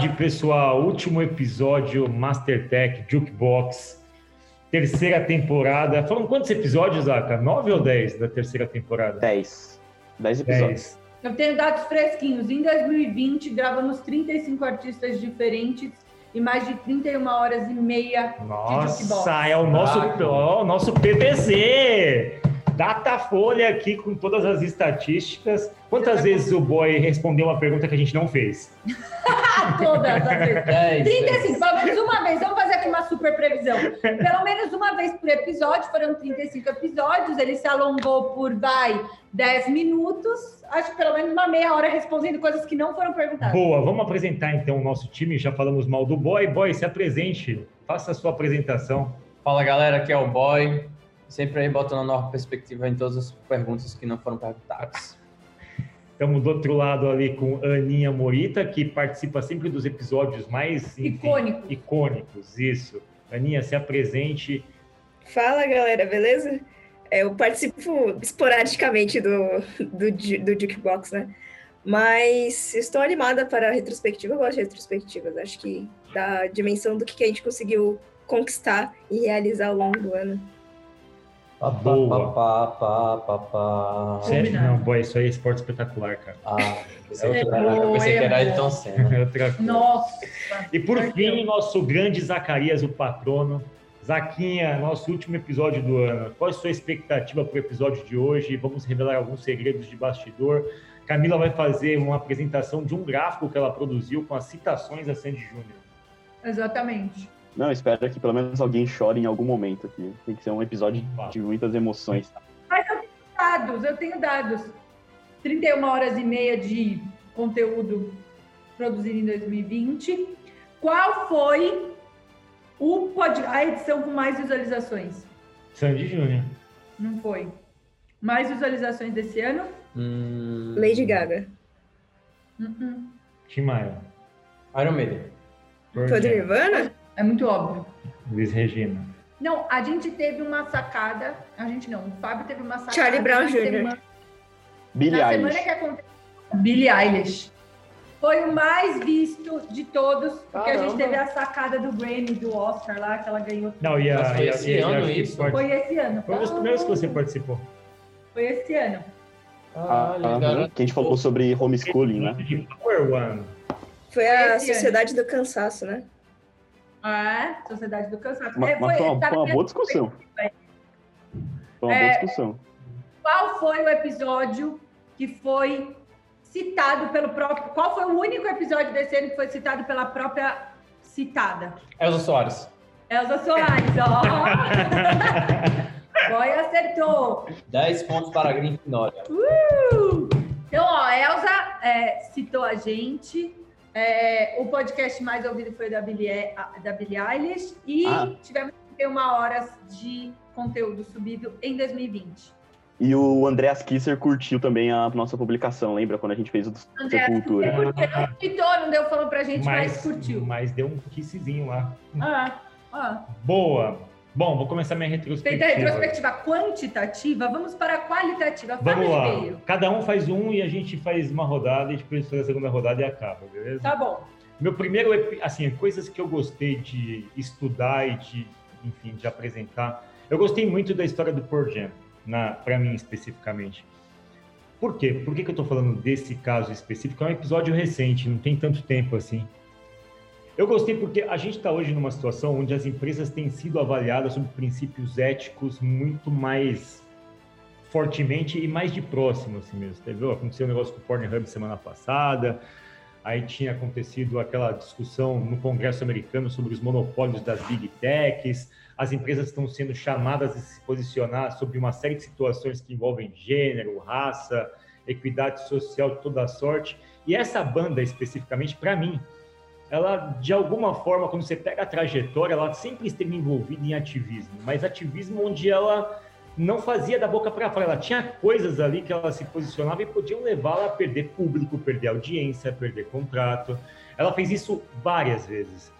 Tarde, pessoal. Último episódio Mastertech Jukebox, terceira temporada. Foram quantos episódios, Aka? Nove ou dez da terceira temporada? Dez. Dez episódios. Dez. Eu tenho dados fresquinhos. Em 2020, gravamos 35 artistas diferentes e mais de 31 horas e meia Nossa, de Nossa, é o nosso, ó, o nosso PPC! Datafolha aqui com todas as estatísticas. Quantas vezes o boy respondeu uma pergunta que a gente não fez? todas as vezes. 35, pelo menos uma vez. Vamos fazer aqui uma super previsão. Pelo menos uma vez por episódio, foram 35 episódios. Ele se alongou por, vai, 10 minutos. Acho que pelo menos uma meia hora respondendo coisas que não foram perguntadas. Boa, vamos apresentar então o nosso time. Já falamos mal do boy. Boy, se apresente. Faça a sua apresentação. Fala galera, aqui é o boy sempre aí botando a nova perspectiva em todas as perguntas que não foram perguntadas. Estamos do outro lado ali com Aninha Morita, que participa sempre dos episódios mais enfim, icônicos. icônicos. Isso. Aninha, se apresente. Fala, galera, beleza? É, eu participo esporadicamente do, do, do Jukebox, né? Mas estou animada para a retrospectiva. Eu gosto de retrospectivas. Acho que dá a dimensão do que a gente conseguiu conquistar e realizar ao longo do ano. Boa. Pá, pá, pá, pá, Sério? Não, boy, isso aí é esporte espetacular, cara. Ah, é outra, é eu pensei que era Ayrton Senna. É. Nossa! E por fim, nosso grande Zacarias, o patrono. Zaquinha, nosso último episódio do ano. Qual é a sua expectativa para o episódio de hoje? Vamos revelar alguns segredos de bastidor. Camila vai fazer uma apresentação de um gráfico que ela produziu com as citações a Sandy Júnior. Exatamente. Não, espero que pelo menos alguém chore em algum momento aqui. Tem que ser um episódio de muitas emoções. Mas eu tenho dados, eu tenho dados. 31 horas e meia de conteúdo produzido em 2020. Qual foi o pod... a edição com mais visualizações? Sandy Júnior. Não foi. Mais visualizações desse ano? Hum... Lady Gaga. Uh -uh. Tim Maia. Iron Maiden. Foi de Nirvana? É muito óbvio. Luiz Regina. Não, a gente teve uma sacada. A gente não, o Fábio teve uma sacada. Charlie Brown Jr. Billie na Eilish. semana que aconteceu. Billie Eilish. Foi o mais visto de todos, porque Caramba. a gente teve a sacada do Grammy, do Oscar lá, que ela ganhou. Não, e a, foi esse e a, ano isso? Foi esse ano. Foi um dos primeiros que você participou. Foi esse ano. Ah, ah, que a gente falou sobre homeschooling, né? Foi a Sociedade do Cansaço, né? É, Sociedade do Cansaço. Mas, é, foi, foi, uma, foi uma boa discussão. Foi uma é, boa discussão. Qual foi o episódio que foi citado pelo próprio. Qual foi o único episódio desse ano que foi citado pela própria citada? Elza Soares. Elza Soares, ó. Boy acertou. 10 pontos para a Grifinória. Uh! Então, ó, Elza é, citou a gente. É, o podcast mais ouvido foi da Billie, da Billie Eilish e ah. tivemos uma horas de conteúdo subido em 2020. E o Andreas Kisser curtiu também a nossa publicação, lembra quando a gente fez o do Sepultura? Andreas não tweetou, não deu falando pra gente, mas, mas curtiu. Mas deu um kissezinho lá. Ah, ah. Boa. Bom, vou começar minha retrospectiva. Feita a retrospectiva quantitativa, vamos para a qualitativa. Vamos lá. Cada um faz um e a gente faz uma rodada, e depois faz a segunda rodada e acaba, beleza? Tá bom. Meu primeiro, assim, coisas que eu gostei de estudar e de, enfim, de apresentar. Eu gostei muito da história do Pearl Jam, para mim especificamente. Por quê? Por que, que eu estou falando desse caso específico? É um episódio recente, não tem tanto tempo assim. Eu gostei porque a gente está hoje numa situação onde as empresas têm sido avaliadas sobre princípios éticos muito mais fortemente e mais de próximo, assim mesmo. Entendeu? Aconteceu um negócio com o Pornhub semana passada, aí tinha acontecido aquela discussão no Congresso americano sobre os monopólios das big techs, as empresas estão sendo chamadas a se posicionar sobre uma série de situações que envolvem gênero, raça, equidade social de toda sorte. E essa banda, especificamente, para mim, ela, de alguma forma, quando você pega a trajetória, ela sempre esteve envolvida em ativismo, mas ativismo onde ela não fazia da boca para fora, ela tinha coisas ali que ela se posicionava e podiam levá-la a perder público, perder audiência, perder contrato. Ela fez isso várias vezes.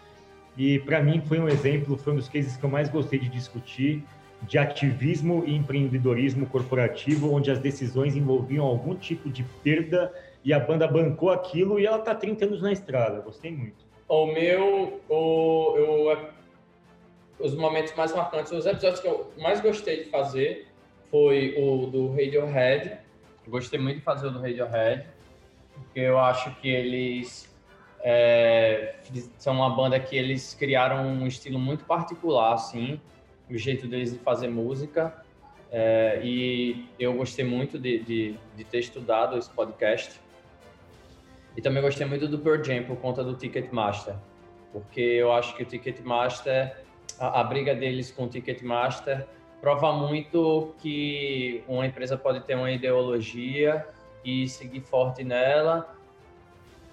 E para mim foi um exemplo, foi um dos cases que eu mais gostei de discutir de ativismo e empreendedorismo corporativo, onde as decisões envolviam algum tipo de perda e a banda bancou aquilo e ela tá 30 anos na estrada. Gostei muito. O meu, o, eu, os momentos mais marcantes, os episódios que eu mais gostei de fazer foi o do Radiohead. gostei muito de fazer o do Radiohead, porque eu acho que eles é, são uma banda que eles criaram um estilo muito particular, assim, o jeito deles de fazer música. É, e eu gostei muito de, de, de, ter estudado esse podcast. E também gostei muito do Pearl Jam por conta do Ticketmaster, porque eu acho que o Ticketmaster, a, a briga deles com o Ticketmaster, prova muito que uma empresa pode ter uma ideologia e seguir forte nela,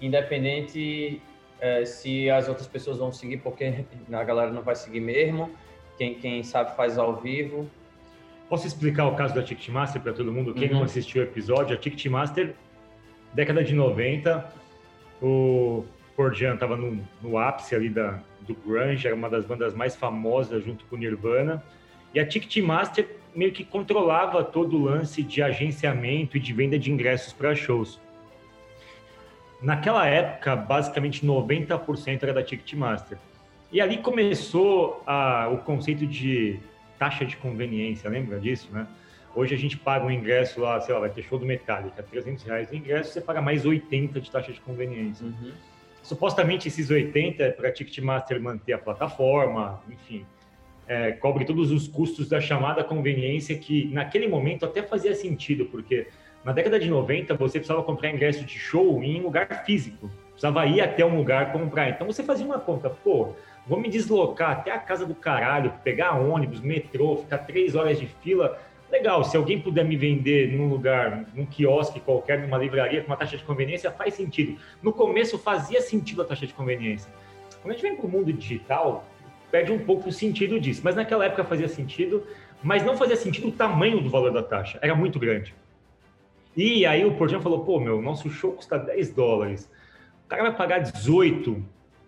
independente é, se as outras pessoas vão seguir, porque a galera não vai seguir mesmo. Quem, quem sabe faz ao vivo. Posso explicar o caso da Ticketmaster para todo mundo? Quem uhum. não assistiu o episódio, a Ticketmaster, década de 90, o Pearl estava no, no, ápice ali da, do grunge, era uma das bandas mais famosas junto com o Nirvana, e a Ticketmaster meio que controlava todo o lance de agenciamento e de venda de ingressos para shows. Naquela época, basicamente 90% era da Ticketmaster. E ali começou a, o conceito de taxa de conveniência, lembra disso, né? Hoje a gente paga um ingresso lá, sei lá, vai ter show do Metallica, 300 reais o ingresso, você paga mais 80 de taxa de conveniência. Uhum. Supostamente esses 80 é para Ticketmaster manter a plataforma, enfim, é, cobre todos os custos da chamada conveniência, que naquele momento até fazia sentido, porque na década de 90 você precisava comprar ingresso de show em lugar físico, precisava ir até um lugar comprar. Então você fazia uma conta, pô, vou me deslocar até a casa do caralho, pegar ônibus, metrô, ficar três horas de fila. Legal, se alguém puder me vender num lugar, num quiosque qualquer, numa livraria com uma taxa de conveniência, faz sentido. No começo fazia sentido a taxa de conveniência. Quando a gente vem para o mundo digital, perde um pouco o sentido disso. Mas naquela época fazia sentido, mas não fazia sentido o tamanho do valor da taxa, era muito grande. E aí o Portinho falou, pô, meu, nosso show custa 10 dólares, o cara vai pagar 18,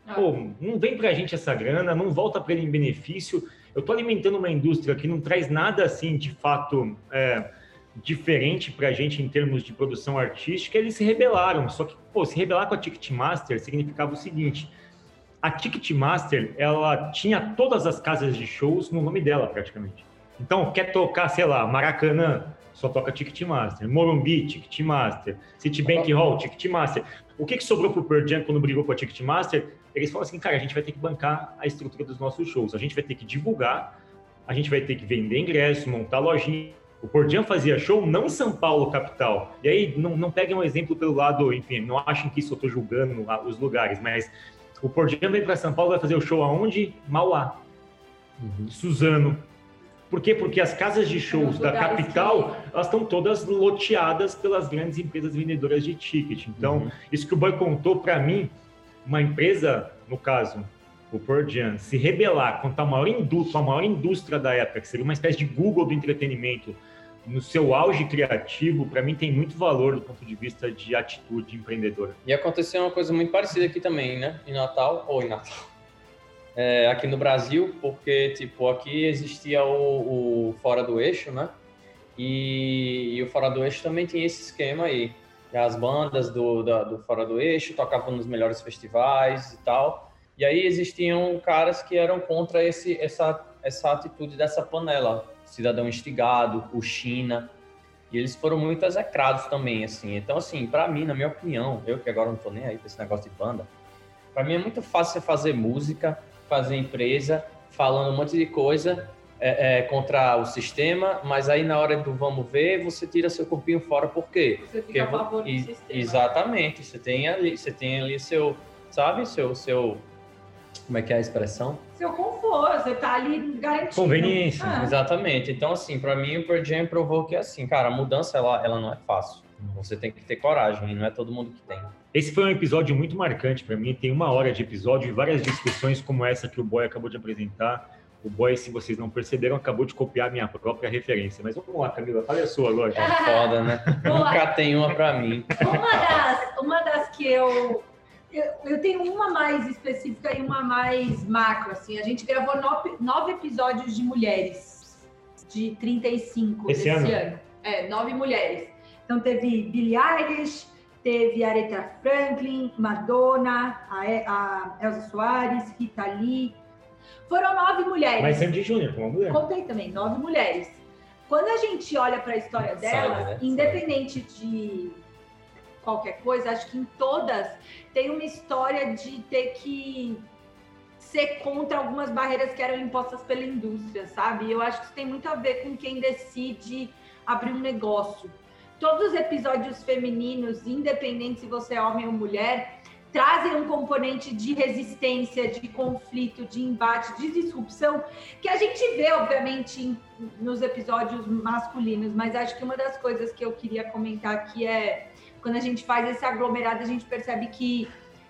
ah. pô, não vem pra gente essa grana, não volta para ele em benefício, eu tô alimentando uma indústria que não traz nada assim, de fato, é, diferente para a gente em termos de produção artística, eles se rebelaram. Só que, pô, se rebelar com a Ticketmaster significava o seguinte: a Ticketmaster, ela tinha todas as casas de shows no nome dela, praticamente. Então, quer tocar, sei lá, Maracanã, só toca Ticketmaster. Morumbi, Ticketmaster. Citibank Hall, Ticketmaster. O que, que sobrou pro Pearl Jam quando brigou com a Ticketmaster? Eles falaram assim, cara, a gente vai ter que bancar a estrutura dos nossos shows. A gente vai ter que divulgar, a gente vai ter que vender ingresso, montar lojinha. O Jam fazia show não em São Paulo, capital. E aí, não, não peguem um exemplo pelo lado, enfim, não achem que isso eu estou julgando os lugares, mas o Pordiano vem para São Paulo, vai fazer o show aonde? Mauá. Uhum. Suzano. Por quê? Porque as casas de shows da capital, que... elas estão todas loteadas pelas grandes empresas vendedoras de ticket. Então, uhum. isso que o Boy contou para mim, uma empresa, no caso, o Pordian, se rebelar contra a maior indústria, a maior indústria da época, que seria uma espécie de Google do entretenimento, no seu auge criativo, para mim tem muito valor do ponto de vista de atitude empreendedora. E aconteceu uma coisa muito parecida aqui também, né? Em Natal, ou em Natal. É, aqui no Brasil, porque, tipo, aqui existia o, o Fora do Eixo, né? E, e, o Fora do Eixo também tinha esse esquema aí. As bandas do, da, do Fora do Eixo tocavam nos melhores festivais e tal. E aí existiam caras que eram contra esse, essa, essa atitude dessa panela Cidadão Instigado, o China, e eles foram muito execrados também, assim. Então, assim, para mim, na minha opinião, eu que agora não tô nem aí pra esse negócio de banda, para mim é muito fácil você fazer música, fazer empresa, falando um monte de coisa é, é, contra o sistema, mas aí na hora do vamos ver, você tira seu corpinho fora, por quê? Você fica Porque, a favor do e, sistema. Exatamente, você tem ali, você tem ali seu, sabe, seu, seu como é que é a expressão? Seu conforto, você tá ali garantindo. Conveniência. Ah. Exatamente. Então, assim, para mim o Pearl Jam provou que, assim, cara, a mudança, ela, ela não é fácil. Você tem que ter coragem, e não é todo mundo que tem. Esse foi um episódio muito marcante para mim. Tem uma hora de episódio e várias discussões como essa que o Boy acabou de apresentar. O Boy, se vocês não perceberam, acabou de copiar minha própria referência. Mas vamos lá, Camila, fale a sua agora. É foda, né? Nunca tem uma para mim. Uma das, uma das que eu eu, eu, tenho uma mais específica e uma mais macro, assim. A gente gravou nove, nove episódios de mulheres, de 35 Esse ano? ano. É, nove mulheres. Então teve Billie Eilish, teve Aretha Franklin, Madonna, a, a Elza Soares, Rita Lee. Foram nove mulheres. Mas Sandy Júnior, uma mulher. Contei também, nove mulheres. Quando a gente olha para a história dela, né? independente de qualquer coisa, acho que em todas tem uma história de ter que ser contra algumas barreiras que eram impostas pela indústria, sabe? Eu acho que isso tem muito a ver com quem decide abrir um negócio. Todos os episódios femininos, independente se você é homem ou mulher, trazem um componente de resistência, de conflito, de embate, de disrupção, que a gente vê, obviamente, nos episódios masculinos, mas acho que uma das coisas que eu queria comentar aqui é quando a gente faz esse aglomerado, a gente percebe que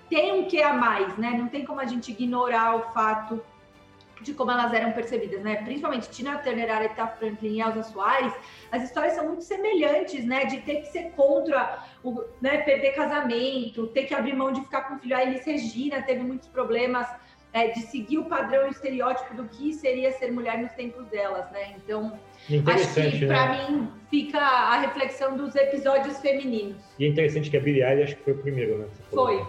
tem um que a mais, né? Não tem como a gente ignorar o fato de como elas eram percebidas, né? Principalmente Tina Turner, Aretha Franklin e Elsa Soares, as histórias são muito semelhantes, né? De ter que ser contra, o, né? Perder casamento, ter que abrir mão de ficar com o filho. A Elis Regina teve muitos problemas é, de seguir o padrão e estereótipo do que seria ser mulher nos tempos delas, né? Então, acho que para né? mim fica a reflexão dos episódios femininos. E é interessante que a Billie Eilish acho que foi o primeiro, né? Foi.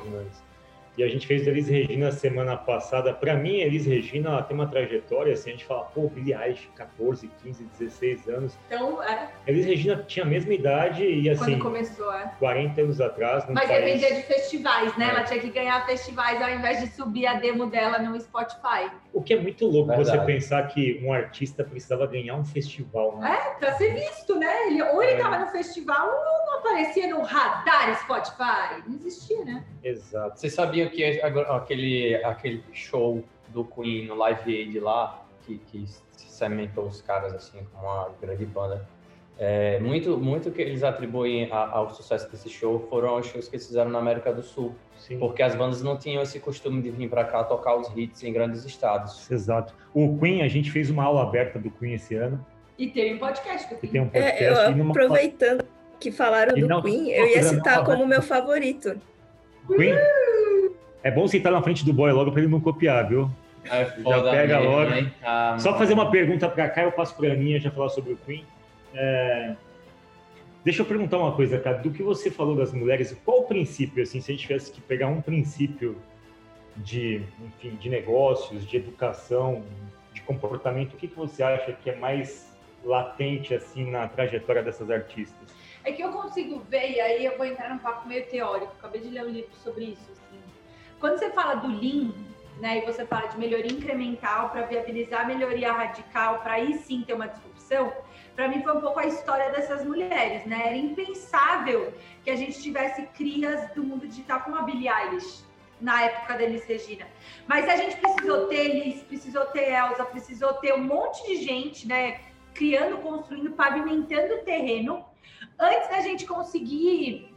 E a gente fez Elis Regina semana passada. Para mim, Elis Regina ela tem uma trajetória, assim, a gente fala, pô, Billie Eilish, 14, 15, 16 anos. Então, é. Elis Regina tinha a mesma idade e assim. Quando começou, é. 40 anos atrás. Mas país... dependia de festivais, né? É. Ela tinha que ganhar festivais ao invés de subir a demo dela no Spotify. O que é muito louco Verdade. você pensar que um artista precisava ganhar um festival, né? É, pra ser visto, né? Ele, ou ele é. tava no festival ou não aparecia no radar Spotify. Não existia, né? Exato. Você sabia que aquele, aquele show do Queen no Live Aid lá, que, que cementou os caras assim como uma grande banda, é, muito, muito que eles atribuem a, ao sucesso desse show foram os shows que eles fizeram na América do Sul. Sim. Porque as bandas não tinham esse costume de vir para cá tocar os hits em grandes estados. Exato. O Queen, a gente fez uma aula aberta do Queen esse ano. E tem um podcast. E tem um podcast. É, eu, aproveitando que falaram e do não, Queen, eu ia citar como meu favorito. Queen? É bom citar na frente do boy logo para ele não copiar, viu? É Já pega mesmo, logo. Ah, Só fazer uma pergunta para cá, eu passo para a Aninha já falar sobre o Queen. É... Deixa eu perguntar uma coisa, cara. Do que você falou das mulheres, qual o princípio, assim, se a gente tivesse que pegar um princípio de, enfim, de negócios, de educação, de comportamento, o que, que você acha que é mais latente, assim, na trajetória dessas artistas? É que eu consigo ver, e aí eu vou entrar num papo meio teórico, acabei de ler um livro sobre isso. Quando você fala do Lean, né, e você fala de melhoria incremental para viabilizar melhoria radical, para aí sim ter uma disrupção, para mim foi um pouco a história dessas mulheres, né? Era impensável que a gente tivesse crias do mundo digital como a Billie Eilish na época da Elis Regina. Mas a gente precisou ter Elis, precisou ter Elsa, precisou ter um monte de gente, né? Criando, construindo, pavimentando o terreno antes da gente conseguir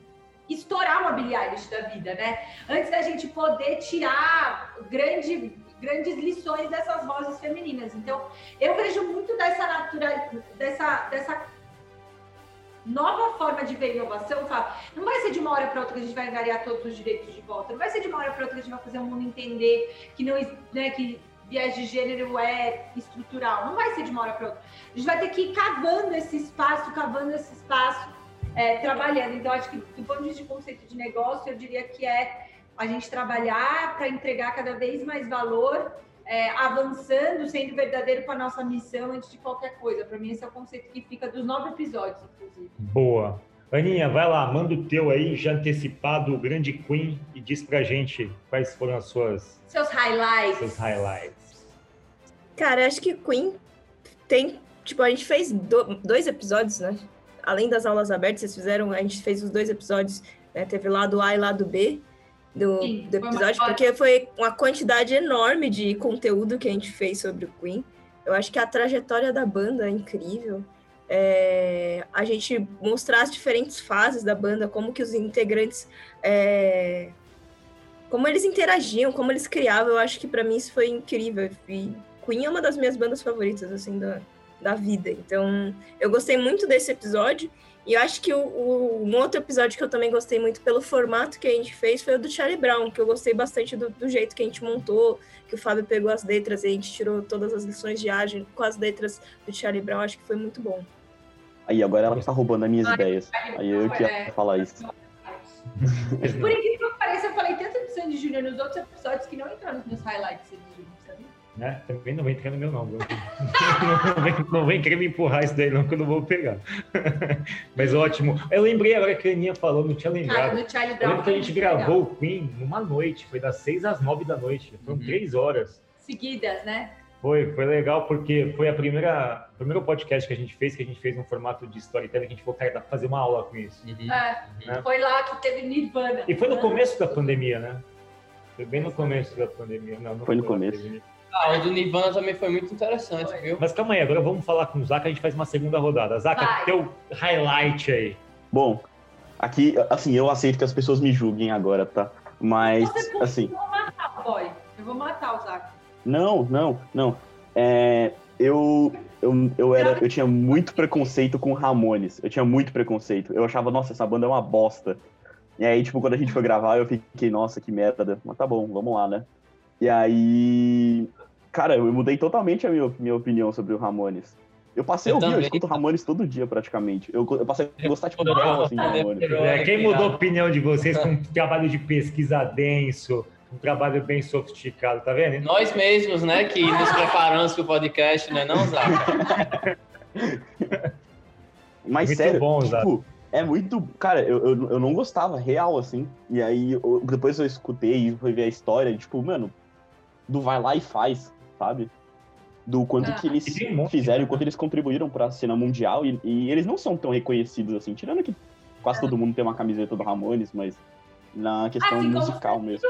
estourar uma Billie Eilish da vida, né? Antes da gente poder tirar grande grandes lições dessas vozes femininas. Então, eu vejo muito dessa natura, dessa, dessa nova forma de ver inovação, não vai ser de uma hora para outra que a gente vai angariar todos os direitos de volta, não vai ser de uma hora para outra que a gente vai fazer o mundo entender que não, né, que viés de gênero é estrutural, não vai ser de uma hora para outra. A gente vai ter que ir cavando esse espaço, cavando esse espaço, é, trabalhando. Então, acho que do ponto de vista de conceito de negócio, eu diria que é a gente trabalhar para entregar cada vez mais valor, é, avançando, sendo verdadeiro com a nossa missão antes de qualquer coisa. Para mim, esse é o conceito que fica dos nove episódios, inclusive. Boa. Aninha, vai lá, manda o teu aí, já antecipado, o grande Queen, e diz pra gente quais foram as suas... Seus highlights. Seus highlights. Cara, acho que Queen tem... Tipo, a gente fez do, dois episódios, né? Além das aulas abertas, vocês fizeram... A gente fez os dois episódios, né? Teve lado A e lado B do, Sim, do episódio, porque foi uma quantidade enorme de conteúdo que a gente fez sobre o Queen. Eu acho que a trajetória da banda é incrível. É, a gente mostrar as diferentes fases da banda, como que os integrantes, é, como eles interagiam, como eles criavam, eu acho que para mim isso foi incrível. E Queen é uma das minhas bandas favoritas, assim, da, da vida. Então, eu gostei muito desse episódio e eu acho que o, o, um outro episódio que eu também gostei muito pelo formato que a gente fez foi o do Charlie Brown, que eu gostei bastante do, do jeito que a gente montou, que o Fábio pegou as letras e a gente tirou todas as lições de ágil com as letras do Charlie Brown, acho que foi muito bom. Aí, agora ela tá roubando as minhas ideias. Aí eu que ia falar isso. Por incrível que pareça, eu falei tanto do Sandy Júnior nos outros episódios que não entrou nos meus highlights Sandy Júnior, sabia? Né? Também não vem entrar no meu não, não, vem, não vem querer me empurrar isso daí não, que eu não vou pegar. Mas ótimo. Eu lembrei agora que a Aninha falou, não tinha lembrado. Ah, eu lembro que a gente gravou o Queen numa noite, foi das seis às nove da noite. Foram uhum. três horas. Seguidas, né? Foi, foi legal porque foi a primeira, o primeiro podcast que a gente fez, que a gente fez um formato de storytelling, que a gente falou, cara, fazer uma aula com isso. Uhum. É, né? Foi lá que teve Nirvana. E foi no começo da pandemia, né? Foi bem no começo da pandemia. Não, não foi no começo. Ah, o do Nirvana também foi muito interessante, foi. viu? Mas calma aí, agora vamos falar com o Zaca, a gente faz uma segunda rodada. Zaca, teu highlight aí. Bom, aqui, assim, eu aceito que as pessoas me julguem agora, tá? Mas, Você assim... Eu vou matar, boy. Eu vou matar o Zaca. Não, não, não. É, eu, eu, eu, era, eu tinha muito preconceito com Ramones. Eu tinha muito preconceito. Eu achava, nossa, essa banda é uma bosta. E aí, tipo, quando a gente foi gravar, eu fiquei, nossa, que merda. Mas tá bom, vamos lá, né? E aí. Cara, eu mudei totalmente a minha, minha opinião sobre o Ramones. Eu passei a ouvir, eu escuto Ramones todo dia, praticamente. Eu, eu passei a gostar, tipo, real, assim, de Ramones. É, quem mudou a opinião de vocês com um trabalho de pesquisa denso, um trabalho bem sofisticado, tá vendo? Nós mesmos, né, que nos preparamos para o podcast, né, não, Zaca? Mas muito sério, bom, tipo, é muito. Cara, eu, eu, eu, não gostava real, assim. E aí, eu, depois eu escutei e fui ver a história, tipo, mano, do vai lá e faz, sabe? Do quanto ah, que eles fizeram, o quanto eles contribuíram pra cena mundial. E, e, eles não são tão reconhecidos assim, tirando que quase todo mundo tem uma camiseta do Ramones, mas na questão assim, musical mesmo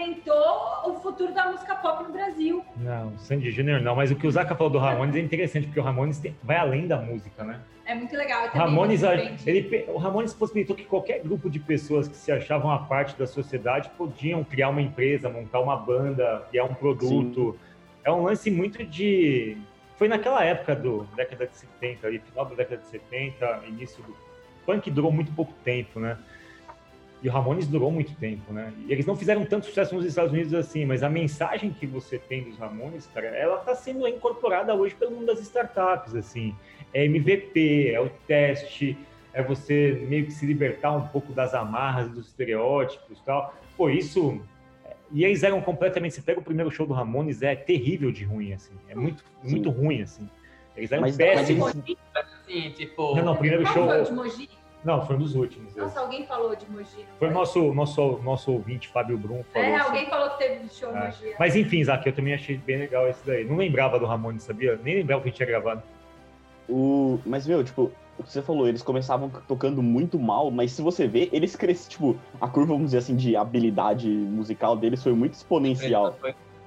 pavimentou o futuro da música pop no Brasil. Não, Sandy Júnior não, mas o que o Zaca falou do Ramones é interessante, porque o Ramones tem, vai além da música, né? É muito legal. O Ramones, ele, o Ramones possibilitou que qualquer grupo de pessoas que se achavam a parte da sociedade podiam criar uma empresa, montar uma banda, criar um produto. Sim. É um lance muito de. Foi naquela época do década de 70, ali, final da década de 70, início do. Punk durou muito pouco tempo, né? E o Ramones durou muito tempo, né? E eles não fizeram tanto sucesso nos Estados Unidos assim, mas a mensagem que você tem dos Ramones, cara, ela está sendo incorporada hoje pelo mundo das startups, assim. É MVP, é o teste, é você meio que se libertar um pouco das amarras, dos estereótipos e tal. Pô, isso... E eles eram completamente... Você pega o primeiro show do Ramones, é terrível de ruim, assim. É muito, muito ruim, assim. Eles eram mas, péssimos. Mas eles... Assim, tipo... Não, não, o primeiro show... Foi de Mogi? Não, foi um dos últimos. Nossa, esse. alguém falou de Mogi. Foi o nosso, nosso, nosso ouvinte, Fábio Brum. Falou é, alguém assim. falou que teve show é. Mogi. Mas enfim, Zac, eu também achei bem legal esse daí. Não lembrava do Ramones, sabia? Nem lembrava que a gente tinha gravado. O... Mas, meu, tipo, o que você falou, eles começavam tocando muito mal, mas se você ver, eles cresceram, tipo, a curva, vamos dizer assim, de habilidade musical deles foi muito exponencial.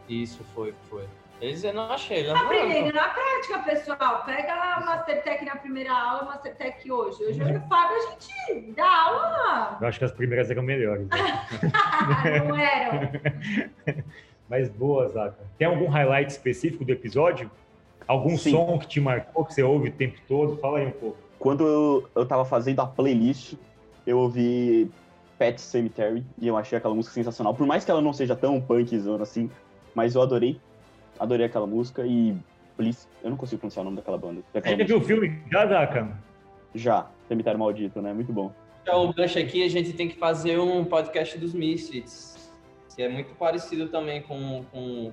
Isso, foi, foi. Eles eu não achei. Não Aprendendo na prática, pessoal. Pega a Mastertech na primeira aula, Mastertech hoje. Hoje eu e o Fábio, a gente dá aula. Eu acho que as primeiras eram melhores. Né? não eram. Mas boa, Zaca. Tem algum highlight específico do episódio? Algum Sim. som que te marcou, que você ouve o tempo todo? Fala aí um pouco. Quando eu, eu tava fazendo a playlist, eu ouvi Pet Cemetery e eu achei aquela música sensacional. Por mais que ela não seja tão punkzona assim, mas eu adorei adorei aquela música e Please, eu não consigo pronunciar o nome daquela banda. Daquela Você já viu o filme já, Zaka? Já, Cemitério Maldito, né? Muito bom. Então, o gancho aqui, a gente tem que fazer um podcast dos Misfits, que é muito parecido também com, com,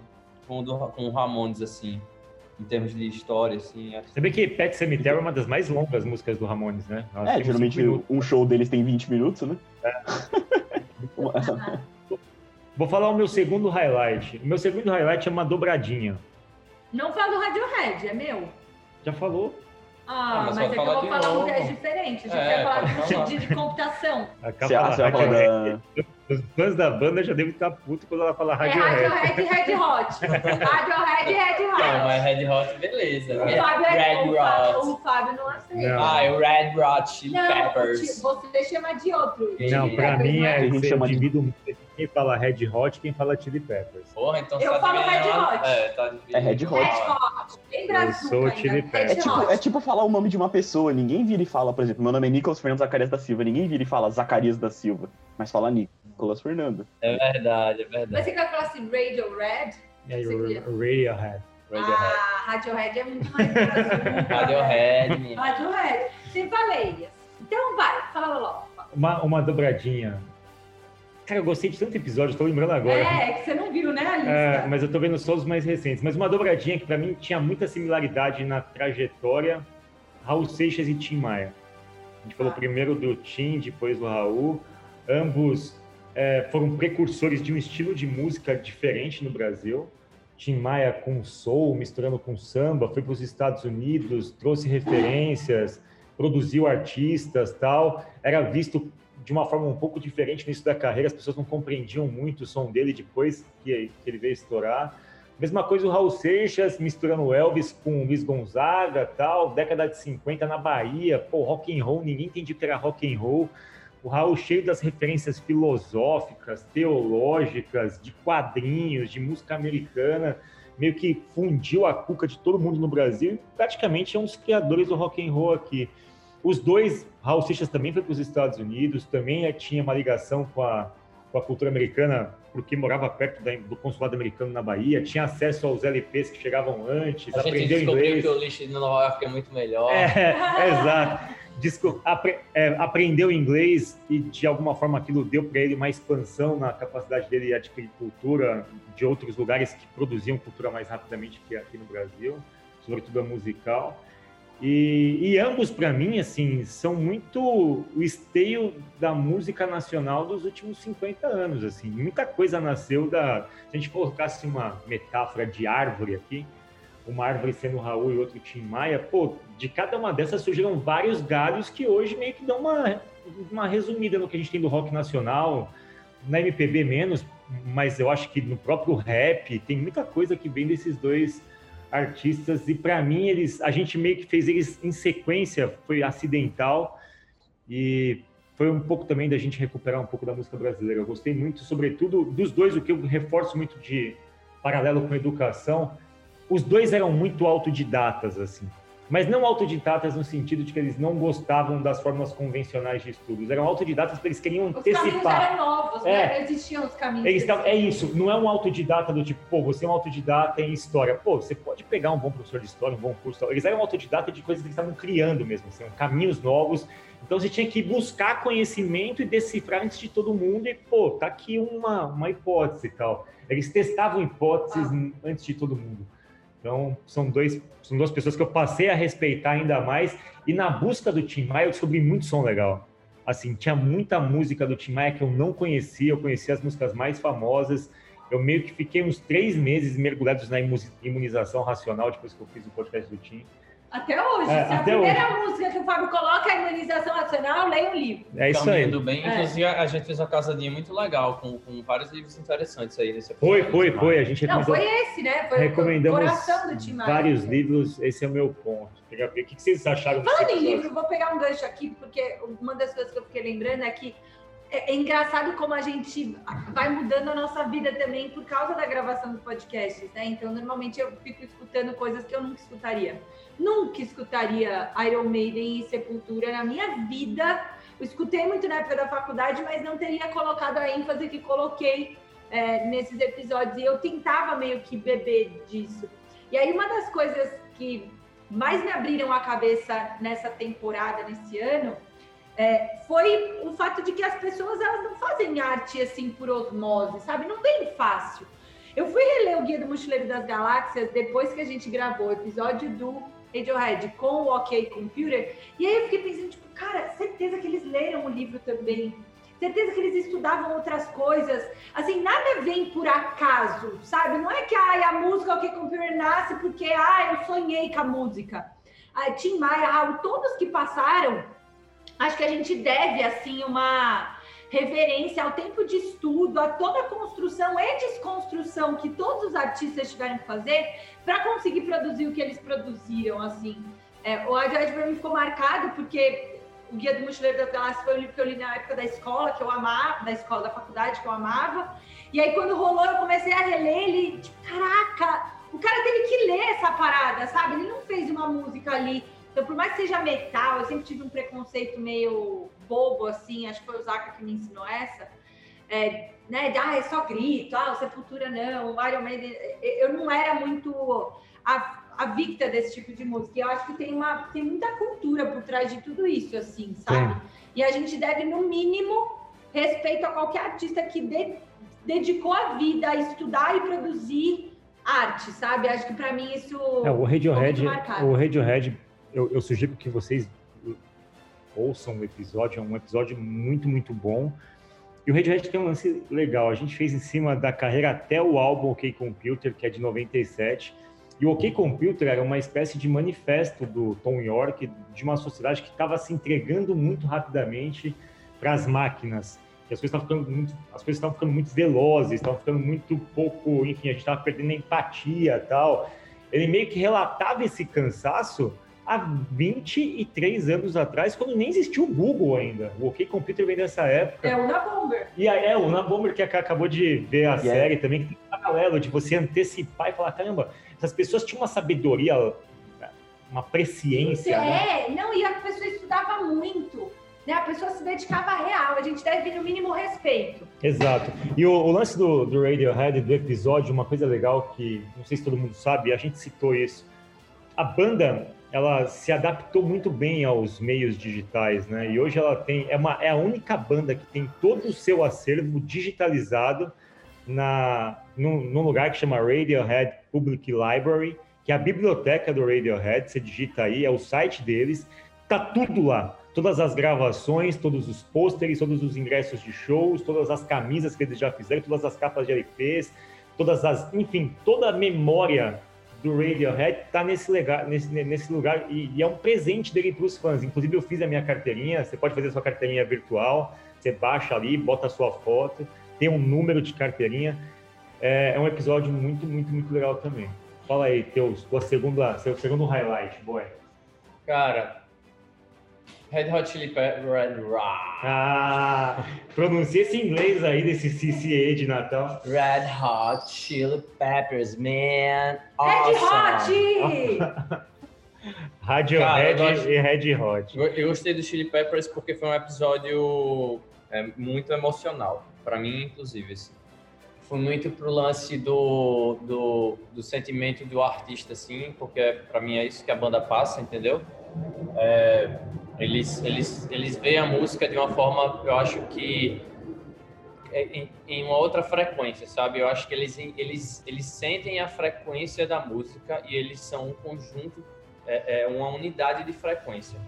com, o, do, com o Ramones, assim, em termos de história, assim. Você vê que Pet Cemetery é uma das mais longas músicas do Ramones, né? é, geralmente um show deles tem 20 minutos, né? É. Vou falar o meu segundo highlight. O meu segundo highlight é uma dobradinha. Não fala do Radiohead, é meu. Já falou? Ah, ah mas, mas é que eu vou falar novo. um teste diferente. A gente é, vai falar de, de, de computação. Você, você da... Os fãs da banda já devem estar putos quando ela fala Radiohead. É Radiohead e Red Hot. Radiohead e Red Hot. Não, mas Red Hot, beleza. O Fábio, é, Red o, Fábio, o Fábio não aceita. Ah, é o Red Hot Chili Peppers. Você chama de outro. Não, pra mim é, eu divido quem fala Red Hot quem fala Chili Peppers. Porra, então Eu tá falo Red Hot. É, tá é Red Hot. Red Hot. Bem eu sou Chili Peppers. É tipo, é tipo falar o nome de uma pessoa. Ninguém vira e fala, por exemplo, meu nome é Nicolas Fernando Zacarias da Silva. Ninguém vira e fala Zacarias da Silva. Mas fala Nicolas Fernando. É verdade, é verdade. Mas você quer falar assim, Radio Red? É, Radiohead. Ah, Radiohead é muito mais Radiohead. Radiohead. Sem faleias. Então vai, fala logo. uma, uma dobradinha. Cara, eu gostei de tanto episódio, estou lembrando agora. É, que você não viu, né, a lista? É, mas eu tô vendo só os mais recentes. Mas uma dobradinha que para mim tinha muita similaridade na trajetória, Raul Seixas e Tim Maia. A gente falou ah. primeiro do Tim, depois do Raul. Ambos é, foram precursores de um estilo de música diferente no Brasil. Tim Maia com soul, misturando com samba, foi para os Estados Unidos, trouxe referências, produziu artistas, tal. Era visto de uma forma um pouco diferente no início da carreira, as pessoas não compreendiam muito o som dele depois que, que ele veio estourar. Mesma coisa o Raul Seixas misturando Elvis com Luiz Gonzaga, tal, década de 50 na Bahia, pô, rock and roll, ninguém entendia que era rock and roll. O Raul cheio das referências filosóficas, teológicas, de quadrinhos, de música americana, meio que fundiu a cuca de todo mundo no Brasil e praticamente é um dos criadores do rock and roll aqui. Os dois, Raul Seixas também foi para os Estados Unidos, também tinha uma ligação com a, com a cultura americana, porque morava perto da, do consulado americano na Bahia, tinha acesso aos LPs que chegavam antes, a aprendeu gente inglês. que o lixo de Nova York é muito melhor. É, é exato. Apre, é, aprendeu inglês e de alguma forma aquilo deu para ele uma expansão na capacidade dele de adquirir cultura de outros lugares que produziam cultura mais rapidamente que aqui no Brasil, sobretudo a musical. E, e ambos, para mim, assim, são muito o esteio da música nacional dos últimos 50 anos, assim. Muita coisa nasceu da... Se a gente colocasse uma metáfora de árvore aqui, uma árvore sendo Raul e outro Tim Maia, pô, de cada uma dessas surgiram vários galhos que hoje meio que dão uma, uma resumida no que a gente tem do rock nacional, na MPB menos, mas eu acho que no próprio rap tem muita coisa que vem desses dois artistas e para mim eles a gente meio que fez eles em sequência foi acidental e foi um pouco também da gente recuperar um pouco da música brasileira. Eu gostei muito sobretudo dos dois o que eu reforço muito de paralelo com educação os dois eram muito autodidatas assim mas não autodidatas no sentido de que eles não gostavam das formas convencionais de estudos. Eram autodidatas porque eles queriam os antecipar. Os caminhos eram novos, né? é. né? Existiam os caminhos. Eles tavam, é isso, não é um autodidata do tipo, pô, você é um autodidata em história. Pô, você pode pegar um bom professor de história, um bom curso. Eles eram autodidata de coisas que eles estavam criando mesmo, assim, caminhos novos. Então você tinha que buscar conhecimento e decifrar antes de todo mundo e, pô, tá aqui uma, uma hipótese e tal. Eles testavam hipóteses ah. antes de todo mundo. Então, são, dois, são duas pessoas que eu passei a respeitar ainda mais. E na busca do Tim Maia, eu descobri muito som legal. Assim, tinha muita música do Tim Maia que eu não conhecia. Eu conhecia as músicas mais famosas. Eu meio que fiquei uns três meses mergulhados na imunização racional depois que eu fiz o podcast do Tim. Até hoje. É, Se até a primeira hoje. música que o Fábio coloca é a imunização nacional, leia um livro. É isso aí. bem. É. Inclusive, a gente fez uma casadinha muito legal, com, com vários livros interessantes aí nesse Foi, foi, foi. A gente Não, foi esse, né? Foi recomendamos o coração do Tim vários livros. Esse é o meu ponto. O que vocês acharam Falando em livro, vou pegar um gancho aqui, porque uma das coisas que eu fiquei lembrando é que é, é, engraçado como a gente vai mudando a nossa vida também por causa da gravação dos podcasts, né? Então, normalmente eu fico escutando coisas que eu nunca escutaria. Nunca escutaria Iron Maiden e Sepultura na minha vida. Eu escutei muito na época da faculdade, mas não teria colocado a ênfase que coloquei é, nesses episódios. E eu tentava meio que beber disso. E aí, uma das coisas que mais me abriram a cabeça nessa temporada, nesse ano, é, foi o fato de que as pessoas elas não fazem arte assim por osmose, sabe? Não vem fácil. Eu fui reler o Guia do Mochileiro das Galáxias depois que a gente gravou o episódio do Radiohead com o OK Computer, e aí eu fiquei pensando, tipo, cara, certeza que eles leram o livro também. Certeza que eles estudavam outras coisas. Assim, nada vem por acaso, sabe? Não é que ai, a música OK Computer nasce porque ai, eu sonhei com a música. A Tim Maia, todos que passaram acho que a gente deve, assim, uma reverência ao tempo de estudo, a toda a construção e desconstrução que todos os artistas tiveram que fazer para conseguir produzir o que eles produziram, assim. É, o Adjad para mim ficou marcado porque o Guia do Mochileiro das Galáxias foi um livro que eu li na época da escola, que eu amava, da escola, da faculdade, que eu amava. E aí, quando rolou, eu comecei a reler ele, tipo, caraca, o cara teve que ler essa parada, sabe? Ele não fez uma música ali então, por mais que seja metal, eu sempre tive um preconceito meio bobo, assim, acho que foi o Zaka que me ensinou essa, é, né, ah, é só grito, ah, o Sepultura não, o Iron Maiden, eu não era muito a, a victa desse tipo de música, eu acho que tem, uma, tem muita cultura por trás de tudo isso, assim, sabe? Sim. E a gente deve, no mínimo, respeito a qualquer artista que de, dedicou a vida a estudar e produzir arte, sabe? Acho que para mim isso é, o Radiohead, o Radiohead, eu, eu sugiro que vocês ouçam o episódio, é um episódio muito, muito bom. E o Radiohead tem um lance legal, a gente fez em cima da carreira até o álbum OK Computer, que é de 97, e o OK Computer era uma espécie de manifesto do Tom York, de uma sociedade que estava se entregando muito rapidamente para as máquinas. E as coisas estavam ficando muito, as coisas estavam ficando muito velozes, estavam ficando muito pouco, enfim, a gente estava perdendo a empatia, tal. Ele meio que relatava esse cansaço há 23 anos atrás, quando nem existia o Google ainda. O OK Computer vem dessa época. É o Na Bomber. E aí, é, o Na Bomber que acabou de ver a yeah. série também, que tem um paralelo de você antecipar e falar, caramba, essas pessoas tinham uma sabedoria, uma presciência. É, né? não, e a pessoa estudava muito. Né? A pessoa se dedicava a real, a gente deve, no mínimo, respeito. Exato. E o, o lance do, do Radiohead, do episódio, uma coisa legal que não sei se todo mundo sabe, a gente citou isso. A banda ela se adaptou muito bem aos meios digitais, né? E hoje ela tem é, uma, é a única banda que tem todo o seu acervo digitalizado na num, num lugar que chama Radiohead Public Library, que é a biblioteca do Radiohead. Você digita aí, é o site deles, tá tudo lá. Todas as gravações, todos os pôsteres, todos os ingressos de shows, todas as camisas que eles já fizeram, todas as capas de LPs, todas as, enfim, toda a memória do Radiohead está nesse, nesse, nesse lugar e, e, é um presente dele para os fãs. Inclusive, eu fiz a minha carteirinha. Você pode fazer a sua carteirinha virtual, você baixa ali, bota a sua foto, tem um número de carteirinha. É, é um episódio muito, muito, muito legal também. Fala aí, teus, tua segunda, seu segundo highlight, boy. Cara, Red Hot Chili Peppers. Red Ah, pronuncia esse inglês aí desse CCA de Natal. Red Hot Chili Peppers, man. Awesome. Red Hot! Radiohead e Red Hot. Eu gostei do Chili Peppers porque foi um episódio é, muito emocional. para mim, inclusive. Assim. Foi muito pro lance do, do, do sentimento do artista, assim, porque para mim é isso que a banda passa, entendeu? É, eles, eles, eles veem a música de uma forma, eu acho que é, em, em, uma outra frequência, sabe? Eu acho que eles, eles, eles sentem a frequência da música e eles são um conjunto, é, é uma unidade de frequência.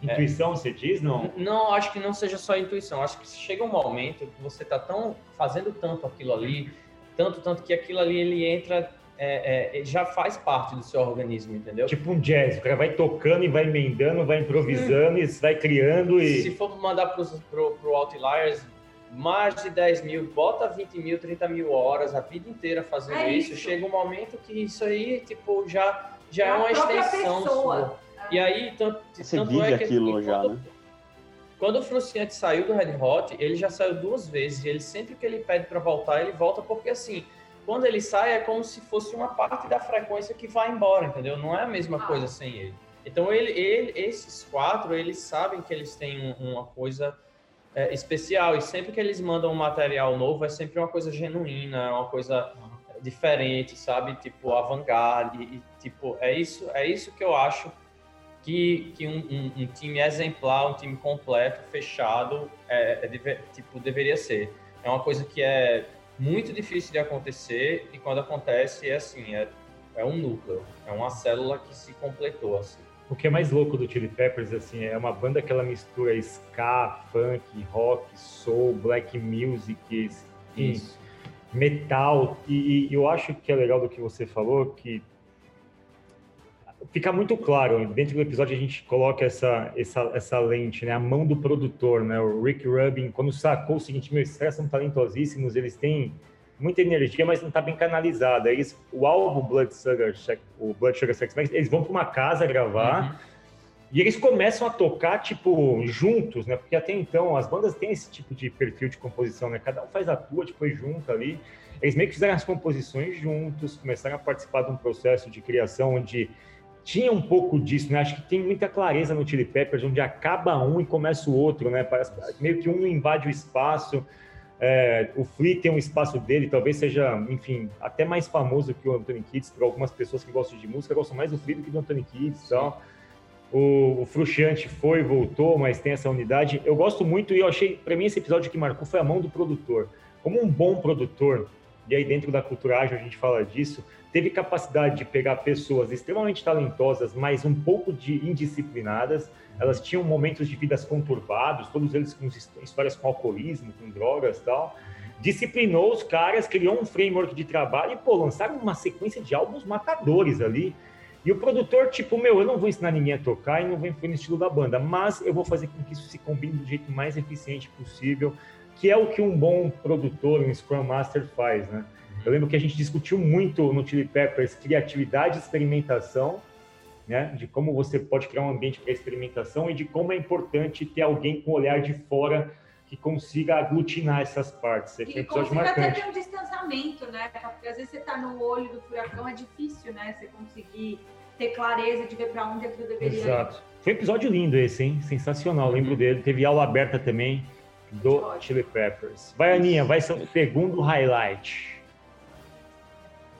Intuição, é. você diz, não? Não, acho que não seja só intuição. Acho que chega um momento que você está tão fazendo tanto aquilo ali, tanto, tanto que aquilo ali ele entra é, é, já faz parte do seu organismo, entendeu? Tipo um jazz, o cara vai tocando e vai emendando, vai improvisando hum. e vai criando e... Se for mandar pro, pro, pro Outliers, mais de 10 mil, bota 20 mil, 30 mil horas, a vida inteira fazendo é isso. isso. chega um momento que isso aí, tipo, já, já é, é uma extensão sua. E aí, tanto, Você tanto vive é que... aquilo já, quando, né? Quando o Fruciante saiu do Red Hot, ele já saiu duas vezes, e ele sempre que ele pede para voltar, ele volta porque, assim, quando ele sai é como se fosse uma parte da frequência que vai embora, entendeu? Não é a mesma ah. coisa sem ele. Então ele, ele, esses quatro, eles sabem que eles têm uma coisa é, especial e sempre que eles mandam um material novo é sempre uma coisa genuína, uma coisa diferente, sabe? Tipo avant-garde e tipo é isso é isso que eu acho que, que um, um, um time exemplar, um time completo, fechado, é, é tipo deveria ser. É uma coisa que é muito difícil de acontecer e quando acontece é assim, é, é um núcleo, é uma célula que se completou assim. O que é mais louco do Chili Peppers assim é uma banda que ela mistura ska, funk, rock, soul, black music, e metal e, e eu acho que é legal do que você falou que fica muito claro, dentro do episódio a gente coloca essa, essa, essa lente, né? A mão do produtor, né? O Rick Rubin, quando sacou o seguinte, meus caras são talentosíssimos, eles têm muita energia, mas não está bem canalizada. Eles, o álbum Blood Sugar, o Blood Sugar Sex Magic, eles vão para uma casa gravar uhum. e eles começam a tocar, tipo, juntos, né? Porque até então as bandas têm esse tipo de perfil de composição, né? Cada um faz a tua, depois tipo, junto ali. Eles meio que fizeram as composições juntos, começaram a participar de um processo de criação onde tinha um pouco disso, né? Acho que tem muita clareza no Chili Peppers, onde acaba um e começa o outro, né? Parece, meio que um invade o espaço. É, o Flea tem um espaço dele, talvez seja, enfim, até mais famoso que o Anthony Kiedis, para algumas pessoas que gostam de música, gostam mais do Flea do que do Anthony Kiedis e tal. O, o foi, voltou, mas tem essa unidade. Eu gosto muito e eu achei, para mim, esse episódio que marcou foi a mão do produtor. Como um bom produtor, e aí dentro da cultura ágil a gente fala disso, teve capacidade de pegar pessoas extremamente talentosas, mas um pouco de indisciplinadas. Elas tinham momentos de vidas conturbados, todos eles com histórias com alcoolismo, com drogas tal. Disciplinou os caras, criou um framework de trabalho e, pô, lançaram uma sequência de álbuns matadores ali. E o produtor, tipo, meu, eu não vou ensinar ninguém a tocar e não vou influir no estilo da banda, mas eu vou fazer com que isso se combine do jeito mais eficiente possível, que é o que um bom produtor, um Scrum Master faz, né? Eu lembro que a gente discutiu muito no Chili Peppers criatividade e experimentação, né? De como você pode criar um ambiente para experimentação e de como é importante ter alguém com olhar de fora que consiga aglutinar essas partes. É que consiga marcante. até ter um distanciamento, né? Porque às vezes você está no olho do furacão, é difícil, né? Você conseguir ter clareza de ver para onde aquilo deveria Exato. ir. Foi um episódio lindo esse, hein? Sensacional, lembro dele. Teve aula aberta também do Chili Peppers. Vai, Aninha, vai ser o segundo highlight.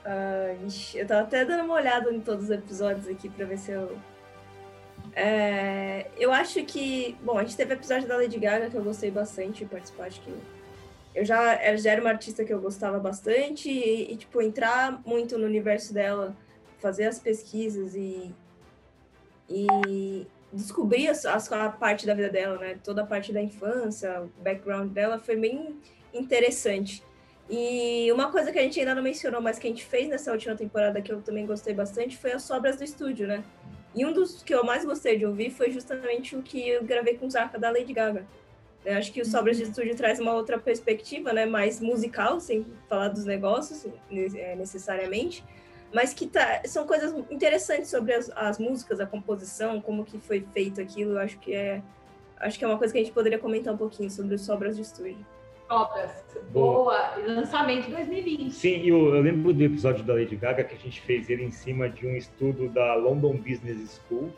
Uh, eu tava até dando uma olhada em todos os episódios aqui para ver se eu. É, eu acho que. Bom, a gente teve episódio da Lady Gaga que eu gostei bastante de participar. Acho que eu já, já era uma artista que eu gostava bastante e, e, tipo, entrar muito no universo dela, fazer as pesquisas e, e descobrir a, a parte da vida dela, né? Toda a parte da infância, o background dela foi bem interessante. E uma coisa que a gente ainda não mencionou, mas que a gente fez nessa última temporada que eu também gostei bastante, foi as sobras do estúdio, né? E um dos que eu mais gostei de ouvir foi justamente o que eu gravei com o Zaka da Lady Gaga. Eu acho que o Sobras de Estúdio traz uma outra perspectiva, né? Mais musical, sem falar dos negócios é, necessariamente. Mas que tá, são coisas interessantes sobre as, as músicas, a composição, como que foi feito aquilo. Eu acho que é acho que é uma coisa que a gente poderia comentar um pouquinho sobre os Sobras de Estúdio obras. Boa. Lançamento 2020. Sim, eu, eu, lembro do episódio da Lady Gaga que a gente fez ele em cima de um estudo da London Business School,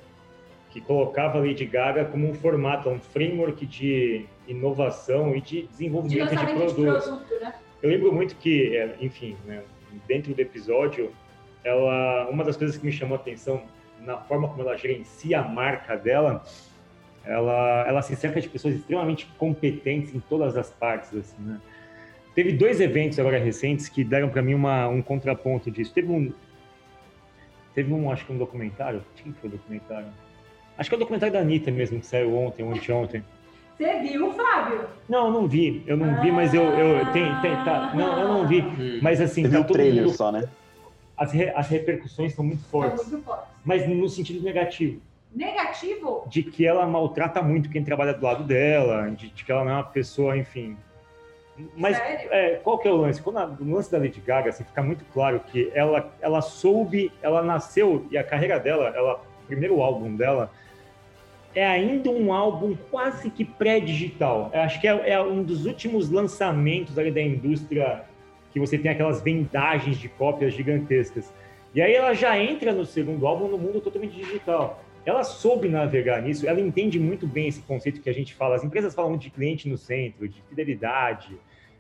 que colocava a Lady Gaga como um formato, um framework de inovação e de desenvolvimento de, de produtos. De produto, né? Eu lembro muito que, é, enfim, né, dentro do episódio, ela, uma das coisas que me chamou a atenção na forma como ela gerencia a marca dela ela, ela se cerca de pessoas extremamente competentes em todas as partes, assim, né? Teve dois eventos agora recentes que deram para mim uma, um contraponto disso. Teve um, teve um, acho que um documentário. Quem foi o documentário? Acho que é o documentário da Anitta mesmo, que saiu ontem, ou anteontem. Você viu, Fábio? Não, eu não vi. Eu não ah, vi, mas eu, eu tem, tem, tá, não, eu não vi. Hum. Mas assim, Você tá viu o trailer mundo, só, né? As, re, as repercussões são muito fortes. São muito fortes. Mas no sentido negativo negativo? De que ela maltrata muito quem trabalha do lado dela, de, de que ela não é uma pessoa, enfim. Mas é, qual que é o lance? Quando a, no lance da Lady Gaga, assim, fica muito claro que ela, ela soube, ela nasceu e a carreira dela, ela, o primeiro álbum dela, é ainda um álbum quase que pré-digital. Acho que é, é, um dos últimos lançamentos ali da indústria que você tem aquelas vendagens de cópias gigantescas. E aí ela já entra no segundo álbum no mundo totalmente digital ela soube navegar nisso, ela entende muito bem esse conceito que a gente fala. As empresas falam de cliente no centro, de fidelidade,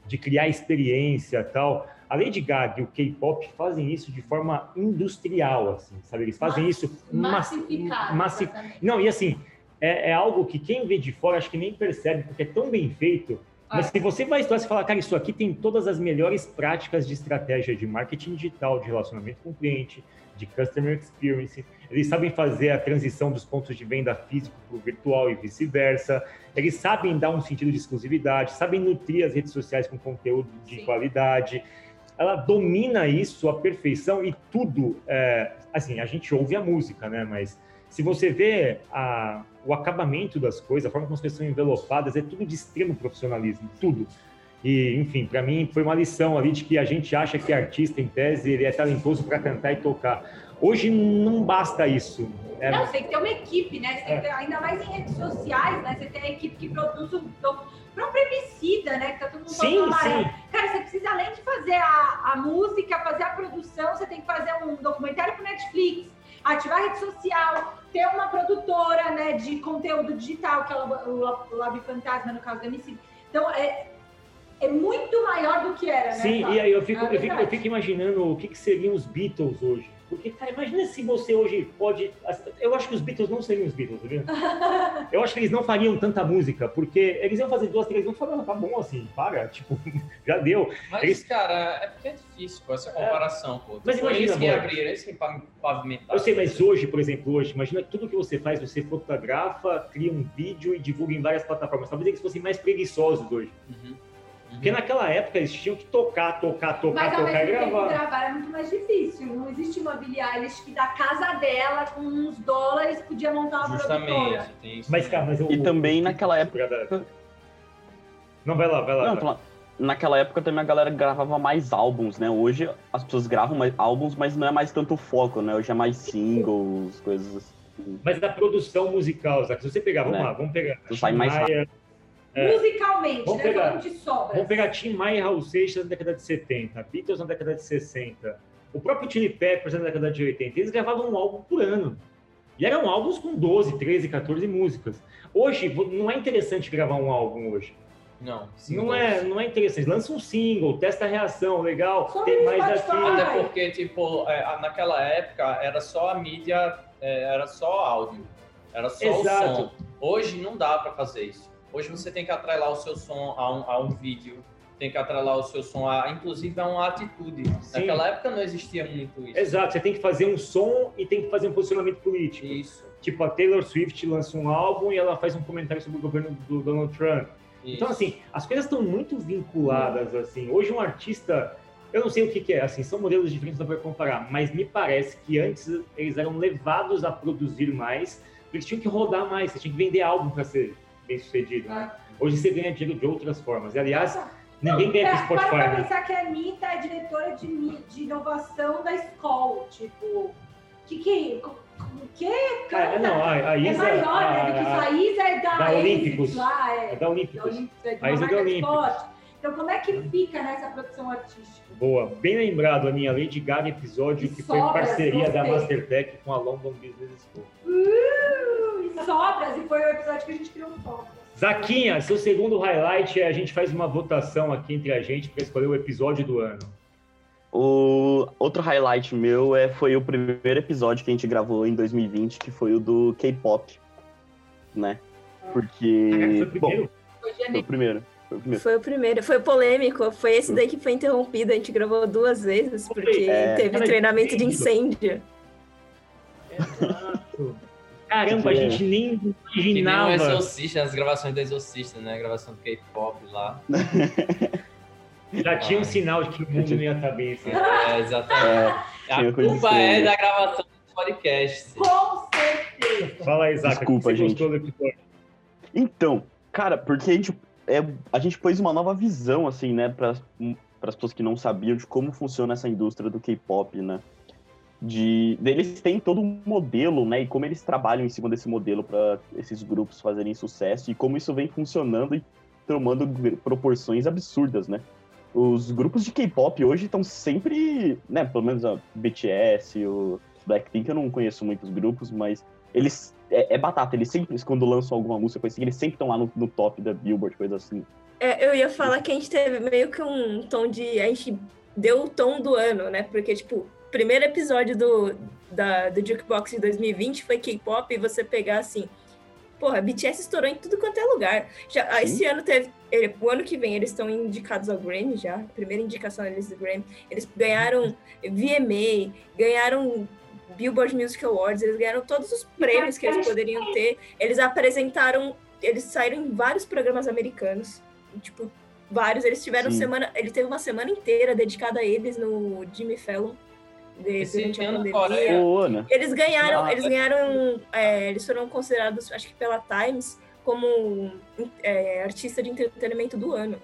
de criar experiência tal. A Lady Gaga e o K-pop fazem isso de forma industrial, assim, sabe? Eles fazem Mass, isso massificado. Massif... Não, e assim, é, é, algo que quem vê de fora acho que nem percebe, porque é tão bem feito. Mas se você vai estudar, você fala, cara, isso aqui tem todas as melhores práticas de estratégia de marketing digital, de relacionamento com o cliente, de customer experience. Eles sabem fazer a transição dos pontos de venda físico para o virtual e vice-versa. Eles sabem dar um sentido de exclusividade, sabem nutrir as redes sociais com conteúdo de Sim. qualidade. Ela domina isso à perfeição e tudo. É, assim, a gente ouve a música, né? Mas se você vê a, o acabamento das coisas, a forma como as coisas são envelopadas, é tudo de extremo profissionalismo, tudo. E, enfim, para mim foi uma lição ali de que a gente acha que artista, em tese, ele é talentoso para cantar e tocar. Hoje não basta isso. Né? Não, você tem que ter uma equipe, né? Você é. ter, ainda mais em redes sociais, né? Você tem a equipe que produz o próprio Emicida, né? Que tá todo mundo sim, sim. Cara, você precisa, além de fazer a, a música, fazer a produção, você tem que fazer um documentário para Netflix, ativar a rede social, ter uma produtora né, de conteúdo digital, que é o Lab Fantasma, no caso do Emicida. Então, é, é muito maior do que era, né? Sim, e aí eu fico, é eu, fico, eu fico imaginando o que, que seriam os Beatles hoje. Porque, cara, imagina se você hoje pode. Eu acho que os Beatles não seriam os Beatles, viu? Eu acho que eles não fariam tanta música, porque eles iam fazer duas, três, vão falar, tá bom assim, para, tipo, já deu. Mas, eles... cara, é porque é difícil com essa comparação, é. pô. Mas imagina, eles que abriram, eles que pavimentaram. Eu sei, mas hoje, por exemplo, hoje, imagina que tudo que você faz, você fotografa, cria um vídeo e divulga em várias plataformas. Talvez eles fossem mais preguiçosos hoje. Uhum. Porque naquela época eles tinham que tocar, tocar, tocar, Mas, tocar e gravar. Mas gravar é muito mais difícil. Não existe Eilish que da casa dela, com uns dólares, podia montar uma Justamente, produtora. Mas, cara, mas eu, E também naquela época... Não, vai lá, vai lá. Não, naquela época também a galera gravava mais álbuns, né? Hoje as pessoas gravam mais álbuns, mas não é mais tanto foco, né? Hoje é mais singles, coisas assim. Mas da produção musical, Zac, se você pegar, vamos Né? lá, vamos pegar. Tu sai mais Maia, É. Musicalmente, Vamos né? pegar- de sobras. Vamos pegar Tim Maia e Raul Seixas na década de 70, Beatles na década de 60, o próprio Chili Peppers na década de 80. Eles gravavam um álbum por ano. E eram álbuns com 12, 13, 14 músicas. Hoje, não é interessante gravar um álbum hoje. Não, Não é, não é interessante. Lança um single, testa a reação, legal, Só tem mais aqui. Até porque, tipo, é, naquela época era só a mídia, é, era só áudio, era só Exato. o som. Hoje não dá pra fazer isso. Hoje você tem que atrelar o seu som a um, a um vídeo, tem que atrelar o seu som a, inclusive, a uma atitude. Sim. Naquela época não existia muito isso. Exato, você tem que fazer um som e tem que fazer um posicionamento político. Isso, Tipo, a Taylor Swift lança um álbum e ela faz um comentário sobre o governo do Donald Trump. isso. Então, assim, as coisas estão muito vinculadas, assim. Hoje um artista, eu não sei o que, que é, assim, são modelos diferentes, não vai comparar, mas me parece que antes eles eram levados a produzir mais, porque eles tinham que rodar mais, você tinha que vender álbum para ser bem sucedido, né? Hoje você ganha dinheiro de outras formas. E, aliás, ninguém ganha com É, para Spotify, pra né? pensar que a Anitta é diretora de, de inovação da escola. Tipo, que que. O que? É, não, a, a é Isa... maior, a- né? Do que isso. a- A Isa é da, da Olímpicos. lá, é é. da Da Olímpicos. Olímpicos, é A Isa é da Olímpicos. Então, como é que fica nessa produção artística? Boa. Bem lembrado, Aninha. Lady Gaga episódio que foi em parceria da. Mastertech com a London Business School. Uh, sobras, e foi o episódio que a gente criou sobras. Zaquinha, seu segundo highlight é a gente faz uma votação aqui entre a gente para escolher o episódio do ano. O outro highlight meu é, foi o primeiro episódio que a gente gravou em 2020, que foi o do K-pop, né? Porque. foi o Bom, primeiro? Foi foi o primeiro. Foi o primeiro. Foi o primeiro, foi polêmico, foi esse daí que foi interrompido, a gente gravou duas vezes, porque É. teve Cara, treinamento de incêndio. incêndio. Exato. Caramba, a gente nem Que nem o imaginava. Exorcista, as gravações do Exorcista, né? A gravação do K-pop lá. Já tinha um sinal de que o mundo não ia estar bem assim. É, exatamente. tinha A culpa é da gravação do podcast. Com certeza. Fala aí, Zaca, Desculpa, o que você gente. gostou do episódio? Então, cara, porque a gente, é, a gente pôs uma nova visão, assim, né, para as pessoas que não sabiam de como funciona essa indústria do K-pop, né? De, eles têm todo um modelo, né, e como eles trabalham em cima desse modelo para esses grupos fazerem sucesso e como isso vem funcionando e tomando proporções absurdas, né? Os grupos de K-pop hoje estão sempre, né, pelo menos a BTS, o Blackpink, eu não conheço muitos grupos, mas eles é, é batata, eles sempre, quando lançam alguma música, coisa assim, eles sempre estão lá no, no top da Billboard, coisa assim. É, eu ia falar que a gente teve meio que um tom de. A gente deu o tom do ano, né? Porque, tipo, primeiro episódio do, da, do Jukebox de 2020 foi K-pop e você pegar assim. Porra, BTS estourou em tudo quanto é lugar. Já, ah, esse ano teve. ele- O ano que vem eles estão indicados ao Grammy já. Primeira indicação deles do Grammy. Eles ganharam VMA, ganharam Billboard Music Awards, eles ganharam todos os prêmios que eles poderiam ter. Eles apresentaram. Eles saíram em vários programas americanos. Tipo, vários. Eles tiveram Sim. semana. Ele teve uma semana inteira dedicada a eles no Jimmy Fallon. De- Esse durante a pandemia. Ana, Eles ganharam, Ah, eles ganharam, é, eles foram considerados, acho que pela Times, como é, artista de entretenimento do ano.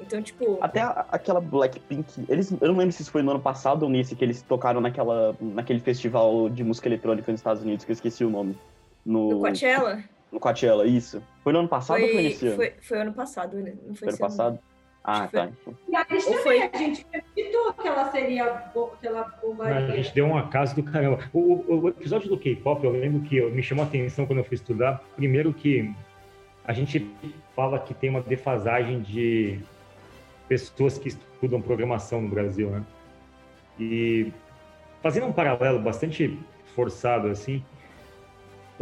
Então, tipo, até a- aquela Blackpink, eles, eu não lembro se isso foi no ano passado ou nesse, que eles tocaram naquela, naquele festival de música eletrônica nos Estados Unidos, que eu esqueci o nome. No, no Coachella, no Coachella, isso. Foi no ano passado ou foi foi, nesse ano? foi, foi ano passado, né? Não foi Foi ano esse ano. Ah, tá. E a gente Ou também, foi- a gente acreditou que ela seria que ela A bombaria. gente deu um acaso do caramba. O, o- o episódio do K-pop, eu lembro que eu- me chamou a atenção quando eu fui estudar. Primeiro que a gente fala que tem uma defasagem de pessoas que estudam programação no Brasil, né? E fazendo um paralelo bastante forçado assim,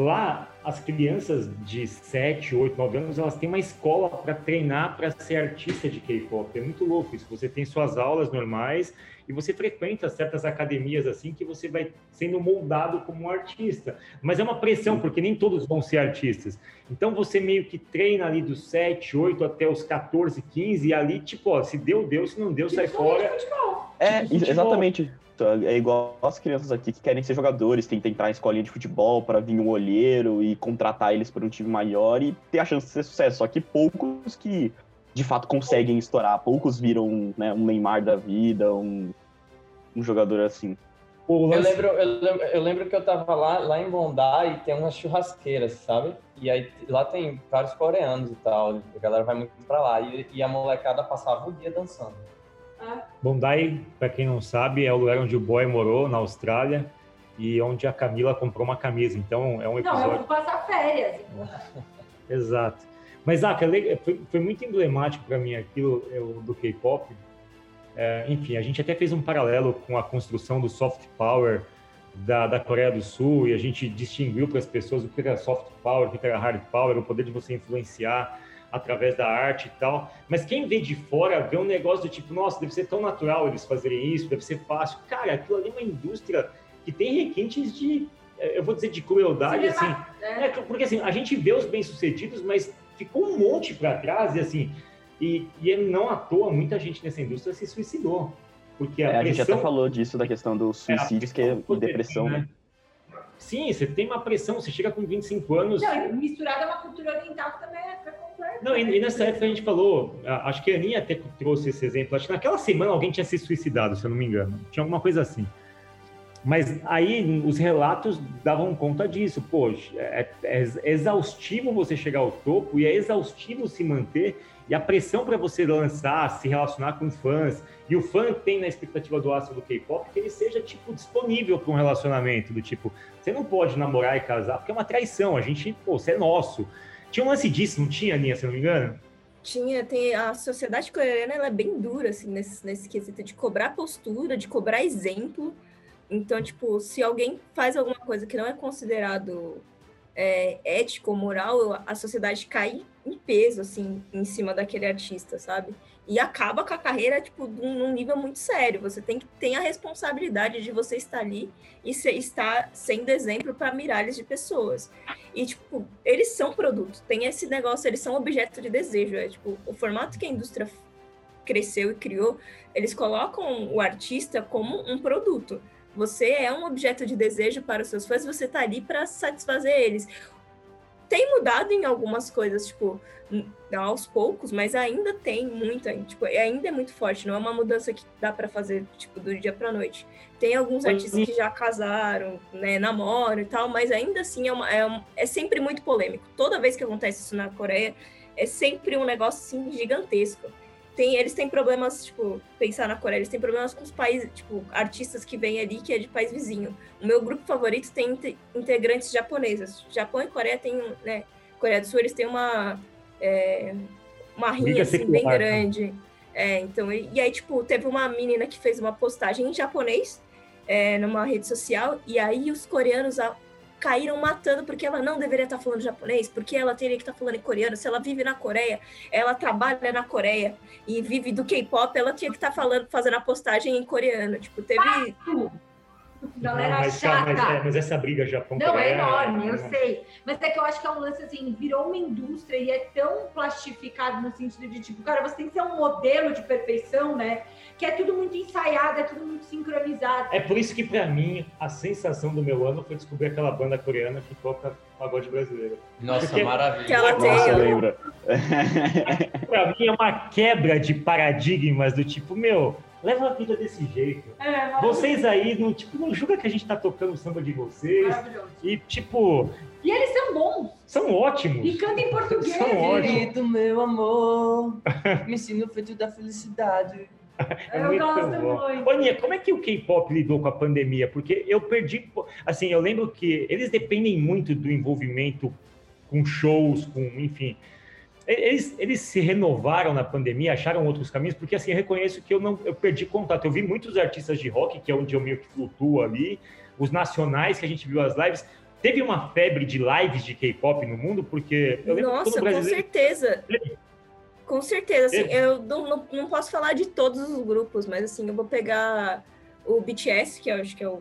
lá as crianças de 7, 8, 9 anos, elas têm uma escola para treinar para ser artista de K-pop. É muito louco isso. Você tem suas aulas normais e você frequenta certas academias assim que você vai sendo moldado como um artista. Mas é uma pressão, porque nem todos vão ser artistas. Então você meio que treina ali dos 7, 8 até os 14, 15 e ali, tipo, ó, se deu, deu, se não deu, sai fora. É, tipo, exatamente. É igual as crianças aqui que querem ser jogadores, tem que entrar em escolinha de futebol para vir um olheiro e contratar eles para um time maior e ter a chance de ser sucesso. Só que poucos que de fato conseguem estourar, poucos viram né, um Neymar da vida, um, um jogador assim. Eu lembro, eu lembro, eu lembro que eu tava lá, lá em Bondi e tem umas churrasqueiras, sabe? E aí lá tem vários coreanos e tal, a galera vai muito pra lá. E, e a molecada passava o dia dançando. Bondi, para quem não sabe, é o lugar onde o boy morou, na Austrália, e onde a Camila comprou uma camisa. Então, é um episódio... Não, eu vou passar férias. Exato. Mas, ah, foi, foi muito emblemático para mim aquilo eu, do K-pop. É, enfim, a gente até fez um paralelo com a construção do soft power da, da Coreia do Sul e a gente distinguiu para as pessoas o que era soft power, o que era hard power, o poder de você influenciar através da arte e tal. Mas quem vê de fora vê um negócio do tipo, nossa, deve ser tão natural eles fazerem isso, deve ser fácil. Cara, aquilo ali é uma indústria que tem requintes de, eh, eu vou dizer, de crueldade, Sim, assim. É. É, porque assim, a gente vê os bem-sucedidos, mas ficou um monte para trás e assim, e, e não à toa muita gente nessa indústria se suicidou. Porque a, é, pressão... a gente até falou disso, da questão do suicídio, é, que é depressão, né? né? Sim, você tem uma pressão, você chega com 25 anos. Não, misturada a uma cultura oriental que também é Não, e, e, nessa época a gente falou, acho que a Aninha até trouxe esse exemplo, acho que naquela semana alguém tinha se suicidado, se eu não me engano. Tinha alguma coisa assim. Mas aí os relatos davam conta disso. Poxa, é, é, exaustivo você chegar ao topo e é exaustivo se manter. E a pressão para você lançar, se relacionar com fãs. E o fã tem na expectativa do astro do K-pop que ele seja, tipo, disponível para um relacionamento. Do tipo, você não pode namorar e casar porque é uma traição. A gente, pô, você é nosso. Tinha um lance disso, não tinha, Aninha, se não me engano? Tinha, tem a sociedade coreana, ela é bem dura, assim, nesse, nesse quesito de cobrar postura, de cobrar exemplo. Então, tipo, se alguém faz alguma coisa que não é considerado é, ético ou moral, a sociedade cai em peso, assim, em cima daquele artista, sabe? E acaba com a carreira, tipo, num nível muito sério. Você tem que ter a responsabilidade de você estar ali e ser, estar sendo exemplo para milhares de pessoas. E, tipo, eles são produtos. Tem esse negócio, eles são objeto de desejo. É, tipo, o formato que a indústria cresceu e criou, eles colocam o artista como um produto. Você é um objeto de desejo para os seus fãs, você está ali para satisfazer eles. Tem mudado em algumas coisas, tipo, aos poucos, mas ainda tem muita, tipo, ainda é muito forte, não é uma mudança que dá para fazer, tipo, do dia para noite. Tem alguns artistas que já casaram, né, namoram e tal, mas ainda assim é, uma, é, é sempre muito polêmico. Toda vez que acontece isso na Coreia, é sempre um negócio, assim, gigantesco tem, eles têm problemas, tipo, pensar na Coreia, eles têm problemas com os países, tipo, artistas que vêm ali que é de país vizinho. O meu grupo favorito tem integrantes japoneses. Japão e Coreia tem, né, Coreia do Sul, eles têm uma é, uma rinha, assim, bem né? grande. É, então, e, e, aí, tipo, teve uma menina que fez uma postagem em japonês é, numa rede social, e aí os coreanos caíram matando porque ela não deveria estar falando japonês, porque ela teria que estar falando em coreano. Se ela vive na Coreia, ela trabalha na Coreia e vive do K-pop, ela tinha que estar falando, fazendo a postagem em coreano. Tipo, teve. Galera não, mas, chata. Mas, é, mas, essa briga Japão Não, é enorme, eu sei. Mas é que eu acho que é um lance assim, virou uma indústria e é tão plastificado no sentido de tipo, cara, você tem que ser um modelo de perfeição, né? Que é tudo muito ensaiado, é tudo muito sincronizado. É por isso que, para mim, a sensação do meu ano foi descobrir aquela banda coreana que toca pagode brasileiro. Nossa, Porque maravilha. Que ela tem, Nossa, lembra. pra mim é uma quebra de paradigmas do tipo, meu, leva a vida desse jeito. É, vocês aí, não, tipo, não julga que a gente tá tocando o samba de vocês. E, tipo... E eles são bons. São ótimos. E cantam em português. São ótimos. meu amor, me ensina o feito da felicidade. É eu muito bom. Muito. Aninha, como é que o K-pop lidou com a pandemia? Porque eu perdi... Assim, eu lembro que eles dependem muito do envolvimento com shows, com, enfim... eles, eles se renovaram na pandemia, acharam outros caminhos, porque assim, eu reconheço que eu não eu perdi contato. Eu vi muitos artistas de rock, que é onde eu meio que flutuo ali, os nacionais que a gente viu as lives. Teve uma febre de lives de K-pop no mundo, porque eu lembro Nossa, brasileiro... com certeza. Com certeza, assim, eu não, não, não, posso falar de todos os grupos, mas assim, eu vou pegar o BTS, que eu acho que é o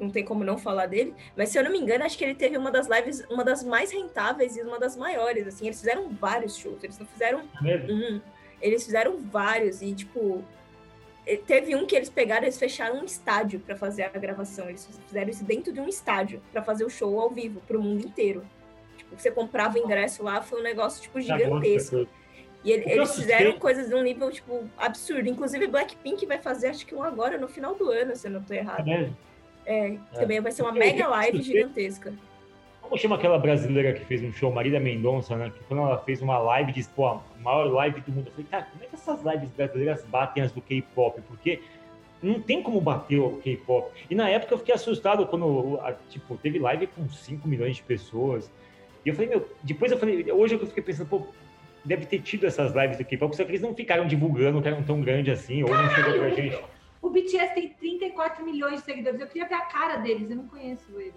não tem como não falar dele, mas se eu não me engano, acho que ele teve uma das lives, uma das mais rentáveis e uma das maiores, assim, eles fizeram vários shows, eles não fizeram é um, eles fizeram vários e, tipo, teve um que eles pegaram, eles fecharam um estádio para fazer a gravação, eles fizeram isso dentro de um estádio para fazer o show ao vivo para o mundo inteiro. Tipo, você comprava ingresso lá, foi um negócio, tipo, tá gigantesco. E ele, eles fizeram coisas de um nível, tipo, absurdo. Inclusive, Blackpink vai fazer, acho que um agora, no final do ano, se eu não tô errado. É é, é, também vai ser uma mega live gigantesca. Como chama aquela brasileira que fez um show, Marília Mendonça, né? Que quando ela fez uma live, disse, pô, a maior live do mundo. Eu falei, cara, como é que essas lives brasileiras batem as do K-pop? Porque não tem como bater o K-pop. E na época eu fiquei assustado quando, tipo, teve live com 5 milhões de pessoas. E eu falei, meu, depois eu falei, hoje eu fiquei pensando, pô, deve ter tido essas lives do K-pop, só que eles não ficaram divulgando que eram tão grandes assim, ou não chegou pra gente. O BTS tem 34 milhões de seguidores. Eu queria ver a cara deles, eu não conheço eles.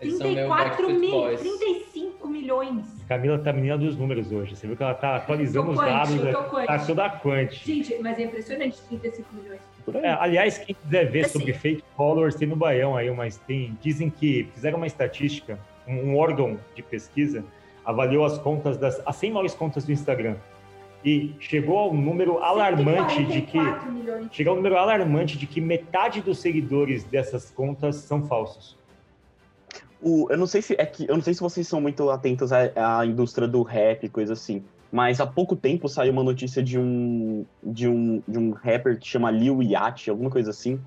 eles 34 mil, 35 milhões. Camila tá menina dos números hoje. Você viu que ela tá atualizando os dados. Né? Tá toda a quant. Gente, mas é impressionante 35 milhões. É, aliás, quem quiser ver assim, sobre fake followers, tem no Baião aí, mas tem. Dizem que fizeram uma estatística, um, um órgão de pesquisa avaliou as contas das. as 100 maiores contas do Instagram e chegou ao número alarmante de que chegou ao número alarmante de que metade dos seguidores dessas contas são falsos. O, eu não sei se é que eu não sei se vocês são muito atentos à, à indústria do rap, coisa assim. Mas há pouco tempo saiu uma notícia de um de um, de um rapper que chama Lil Yachty, alguma coisa assim,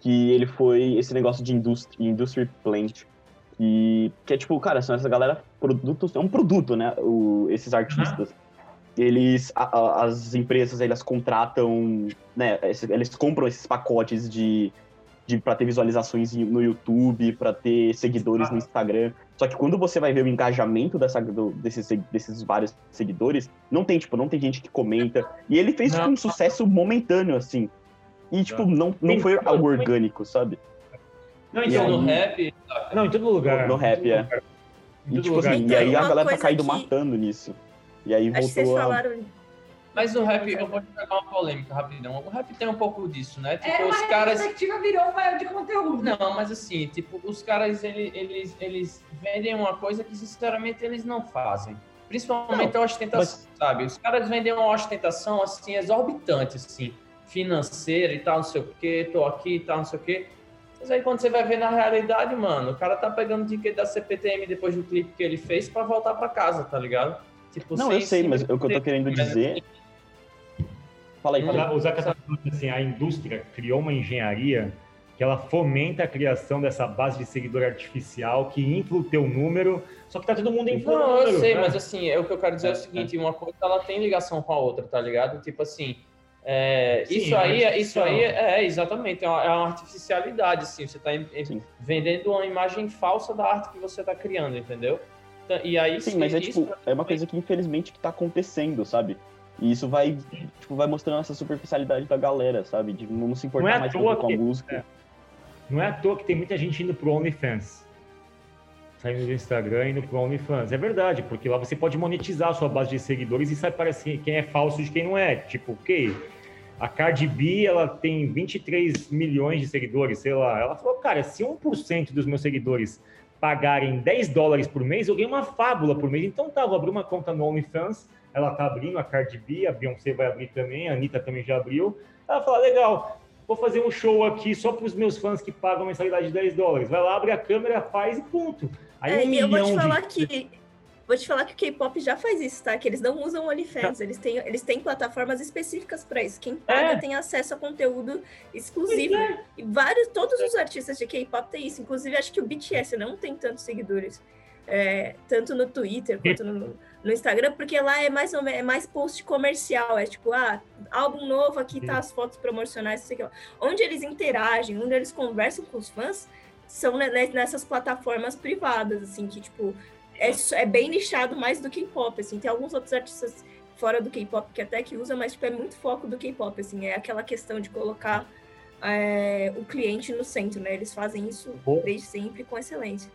que ele foi esse negócio de industry, industry plant, que, que é tipo, cara, são essa galera produtos, é um produto, né, o, esses artistas. Uhum eles a, a, as empresas elas contratam né eles compram esses pacotes de, de para ter visualizações no YouTube para ter seguidores ah. no Instagram. Só que quando você vai ver o engajamento dessa, do, desses, desses vários seguidores não tem tipo não tem gente que comenta. E ele fez tipo, um sucesso momentâneo assim. E tipo não. não foi algo orgânico sabe? Não então no rap não em todo lugar. No, no rap é. e, tipo assim, e aí a galera tá caindo que... matando nisso e aí voltou Acho que vocês falaram... Mas o rap, eu vou pegar uma polêmica rapidão. O rap tem um pouco disso, né? Tipo, é, os caras. A virou um de conteúdo. Não, mas assim, tipo, os caras eles, eles, eles vendem uma coisa que sinceramente eles não fazem. Principalmente não, a ostentação, mas... sabe? Os caras vendem uma ostentação assim, exorbitante, assim, financeira e tal, não sei o quê, tô aqui e tal, não sei o quê. Mas aí quando você vai ver na realidade, mano, o cara tá pegando dinheiro da CPTM depois do clipe que ele fez para voltar para casa, tá ligado? Tipo, não, eu sei, mas o que eu tô querendo dizer. Fala aí, fala aí. O Zaka tá assim, a indústria criou uma engenharia que ela fomenta a criação dessa base de seguidor artificial que infla o teu número, só que tá todo mundo inflando Não, eu sei, né? mas assim, é o que eu quero dizer é, o seguinte, é. uma coisa ela tem ligação com a outra, tá ligado? Tipo assim, é, Sim, isso aí, é, isso aí é, exatamente, é uma, é uma, artificialidade, assim, você está vendendo uma imagem falsa da arte que você está criando, entendeu? Então, e aí, Sim, mas é tipo, é uma coisa que infelizmente que tá acontecendo, sabe? E isso vai, tipo, vai mostrando essa superficialidade da galera, sabe? De não se importar não é mais com a música. É. Não é à toa que tem muita gente indo pro OnlyFans. Saindo do Instagram e indo pro OnlyFans. É verdade, porque lá você pode monetizar a sua base de seguidores e sabe parecer quem é falso de quem não é. Tipo, ok, a Cardi B, ela tem 23 milhões de seguidores, sei lá. Ela falou, cara, se 1% dos meus seguidores pagarem 10 dólares por mês, eu ganho uma fábula por mês. Então tá, vou abrir uma conta no OnlyFans, ela tá abrindo, a Cardi B, a Beyoncé vai abrir também, a Anitta também já abriu. Ela fala, legal, vou fazer um show aqui só para os meus fãs que pagam mensalidade de 10 dólares. Vai lá, abre a câmera, faz e ponto. Aí é, um eu vou te falar de... que Vou te falar que o K-pop já faz isso, tá? Que eles não usam OnlyFans, eles têm, eles têm plataformas específicas para isso. Quem paga é. tem acesso a conteúdo exclusivo. É. E vários, todos os artistas de K-pop têm isso. Inclusive, acho que o BTS não tem tantos seguidores. É, tanto no Twitter quanto no, no, Instagram, porque lá é mais, é mais post comercial, é tipo, ah, álbum novo, aqui tá as fotos promocionais, sei lá. Onde eles interagem, onde eles conversam com os fãs, são nessas plataformas privadas, assim, que, tipo, é, é bem nichado mais do K-pop, assim. Tem alguns outros artistas fora do K-pop que até que usa, mas tipo, é muito foco do K-pop, assim. É aquela questão de colocar é, o cliente no centro, né? Eles fazem isso desde sempre com excelência.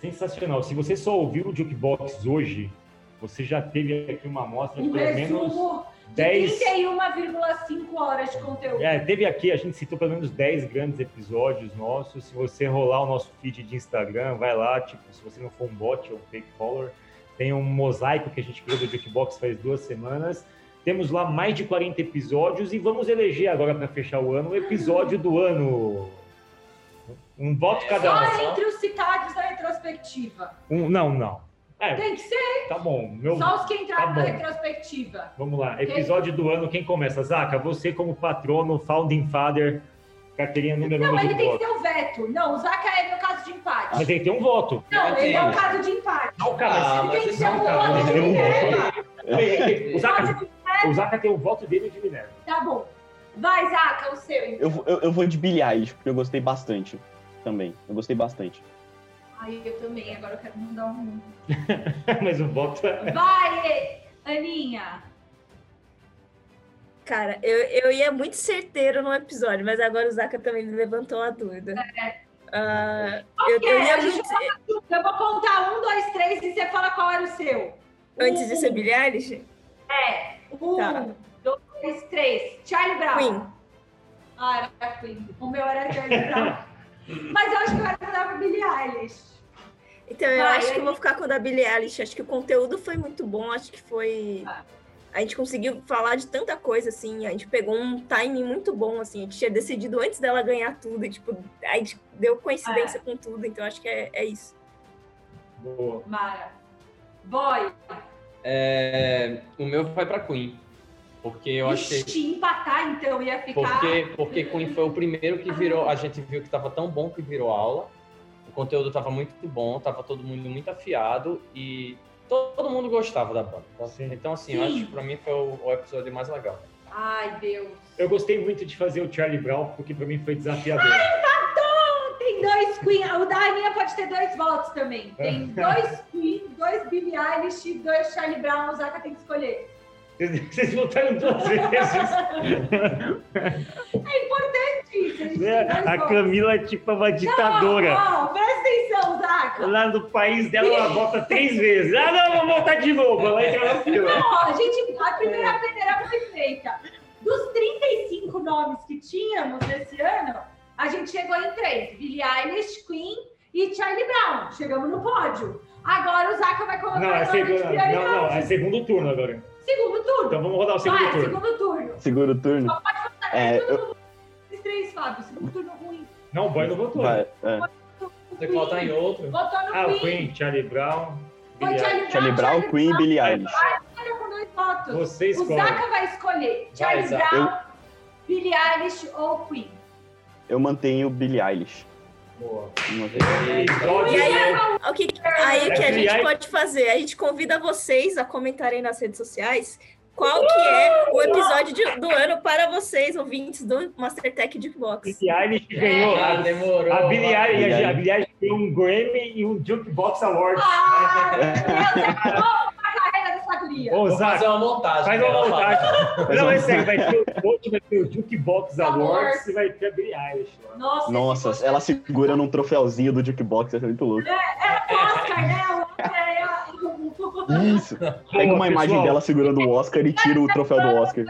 Sensacional. Se você só ouviu o Jukebox hoje, você já teve aqui uma amostra um de pelo menos 10... 31,5 horas de conteúdo. É, teve aqui, a gente citou pelo menos 10 grandes episódios nossos. Se você rolar o nosso feed de Instagram, vai lá, tipo, se você não for um bot ou um fake follower, tem um mosaico que a gente criou do Jukebox faz duas semanas. Temos lá mais de 40 episódios e vamos eleger agora para fechar o ano o episódio do ano. Um voto cada um. Só entre os citados da retrospectiva. Um, não, não. É, Tem que ser. Tá bom. Meu... Só os que entraram tá na retrospectiva. Vamos lá. Episódio do ano, quem começa? Zaca, você como patrono, founding father, carteirinha número Não, ele tem que ter o um veto. Não, o Zaca é no caso de empate. Mas ele tem um voto. Não, ele é o caso de empate. Não, cara, ah, ele tem que ter um voto. O Zaca, o Zaca tem o voto dele de Minerva. Tá bom. Vai, Zaca, o seu. Então. Eu, eu, eu vou de Eilish, porque eu gostei bastante também. Eu gostei bastante. Ai, eu também. Agora eu quero mandar um. Mas o voto é. Vai, Aninha! Cara, eu, eu ia muito certeiro no episódio, mas agora o Zaka também me levantou a dúvida. É. Uh, okay, eu, eu, ia muito... eu vou contar um, dois, três e você fala qual era o seu. Antes um. de ser Billie Eilish? É. Um, tá. dois, três. Charlie Brown. Queen. Ah, era Queen. O meu era Charlie Brown. mas eu acho que eu da Billie Eilish. Então, eu Vai, acho que eu vou ficar com o da Billie Eilish. Acho que o conteúdo foi muito bom. Acho que foi. A gente conseguiu falar de tanta coisa, assim. A gente pegou um timing muito bom, assim. A gente tinha decidido antes dela ganhar tudo. E, tipo, a gente deu coincidência ah. com tudo. Então, acho que é, é isso. Boa. Mara. Boy. É, o meu vai para Queen. Porque eu Ixi, achei. empatar, então ia ficar. Porque, porque Queen foi o primeiro que virou. A gente viu que estava tão bom que virou aula. O conteúdo estava muito bom, estava todo mundo muito afiado e todo mundo gostava da banda. Então, assim, Sim. eu acho que para mim foi o, o, episódio mais legal. Ai, Deus. Eu gostei muito de fazer o Charlie Brown, porque para mim foi desafiador. Ai, empatou! Tem dois Queen. O da Aninha pode ter dois votos também. Tem dois Queen, dois Billie Eilish, dois Charlie Brown. O Zaka tem que escolher. Vocês votaram duas vezes. É importante isso. É, a Camila é tipo uma ditadora. Não, presta atenção, Zaca. Lá no país dela, ela vota três vezes. Ah, não, vou votar de novo. Ela entra na fila. Não, a gente, a primeira peneira foi feita. Dos 35 nomes que tínhamos nesse ano, a gente chegou em três. Billie Eilish, Queen e Charlie Brown. Chegamos no pódio. Agora o Zaca vai colocar não, é segundo, não, não, é segundo turno agora. Segundo turno. Então vamos rodar o segundo Vai, turno. segundo turno. Segundo turno. Só pode votar é, eu... três, Fábio. Segundo turno ruim. Não, o boy não votou. Vai, é. Tem que votar em outro. Votou no ah, Queen. Queen, Charlie Brown. Foi Charlie, Charlie Brown, Brown Queen e Billie Eilish. Você escolhe. O Zaka vai escolher Charlie vai, Brown, eu... Billie Eilish ou Queen. Eu mantenho Billie Eilish. E aí, o que, aí o que a gente pode fazer? A gente convida vocês a comentarem nas redes sociais qual que é o episódio de, do ano para vocês, ouvintes do Mastertech Jukebox. Billie Eilish ganhou. Ah, demorou. A Billie Eilish ganhou um Grammy e um Jukebox Award. Ah, Ô, Zac, fazer uma montagem. Faz uma montagem. Não, é sério, vai ter o outro, vai ter o Jukebox Awards e vai ter a Billie Eilish. Nossa, Nossa ela segura num troféuzinho do Jukebox, é muito louco. É, é o Oscar, né? Isso. Pega uma imagem dela segurando o Oscar e tira o troféu do Oscar.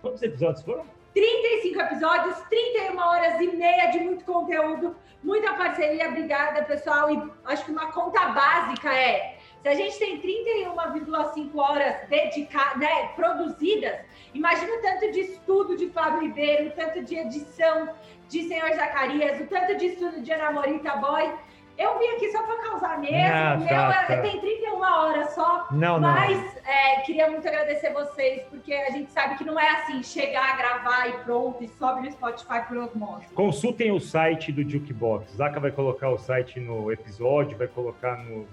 Quantos episódios foram? 35 episódios, 31 horas e meia de muito conteúdo, muita parceria. Obrigada, pessoal. E acho que uma conta básica é se a gente tem 31,5 horas dedicadas, né, produzidas, imagina o tanto de estudo de Fábio Ribeiro, o tanto de edição de Senhor Zacarias, o tanto de estudo de Ana Morita Boy. Eu vim aqui só para causar mesmo. Ah, tá, tá. Tem 31 horas só. Não, mas não. É, queria muito agradecer vocês, porque a gente sabe que não é assim, chegar, gravar e pronto, e sobe no Spotify por osmose. Consultem o site do Jukebox. Zaca vai colocar o site no episódio, vai colocar no,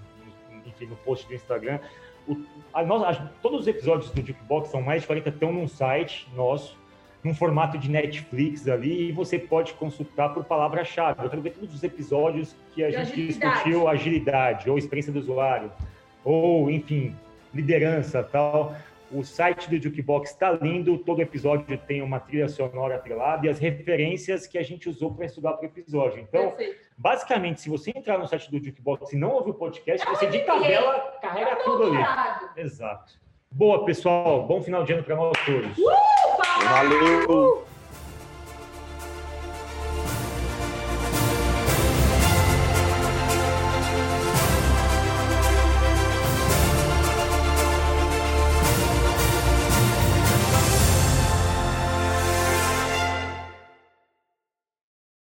enfim, no post do Instagram. O, a, a, todos os episódios do Jukebox, são mais de 40, estão num site nosso. num formato de Netflix ali e você pode consultar por palavra-chave. Eu quero ver todos os episódios que a De gente agilidade. discutiu agilidade ou experiência do usuário ou, enfim, liderança tal. O site do Jukebox está lindo, todo episódio tem uma trilha sonora atrelada e as referências que a gente usou para estudar para o episódio. Então, Perfeito. Basicamente, se você entrar no site do Jukebox e não ouvir o podcast, É um você de MBA. tabela carrega tudo ali. Exato. Boa, pessoal. Bom final de ano para nós todos. Fala! Valeu!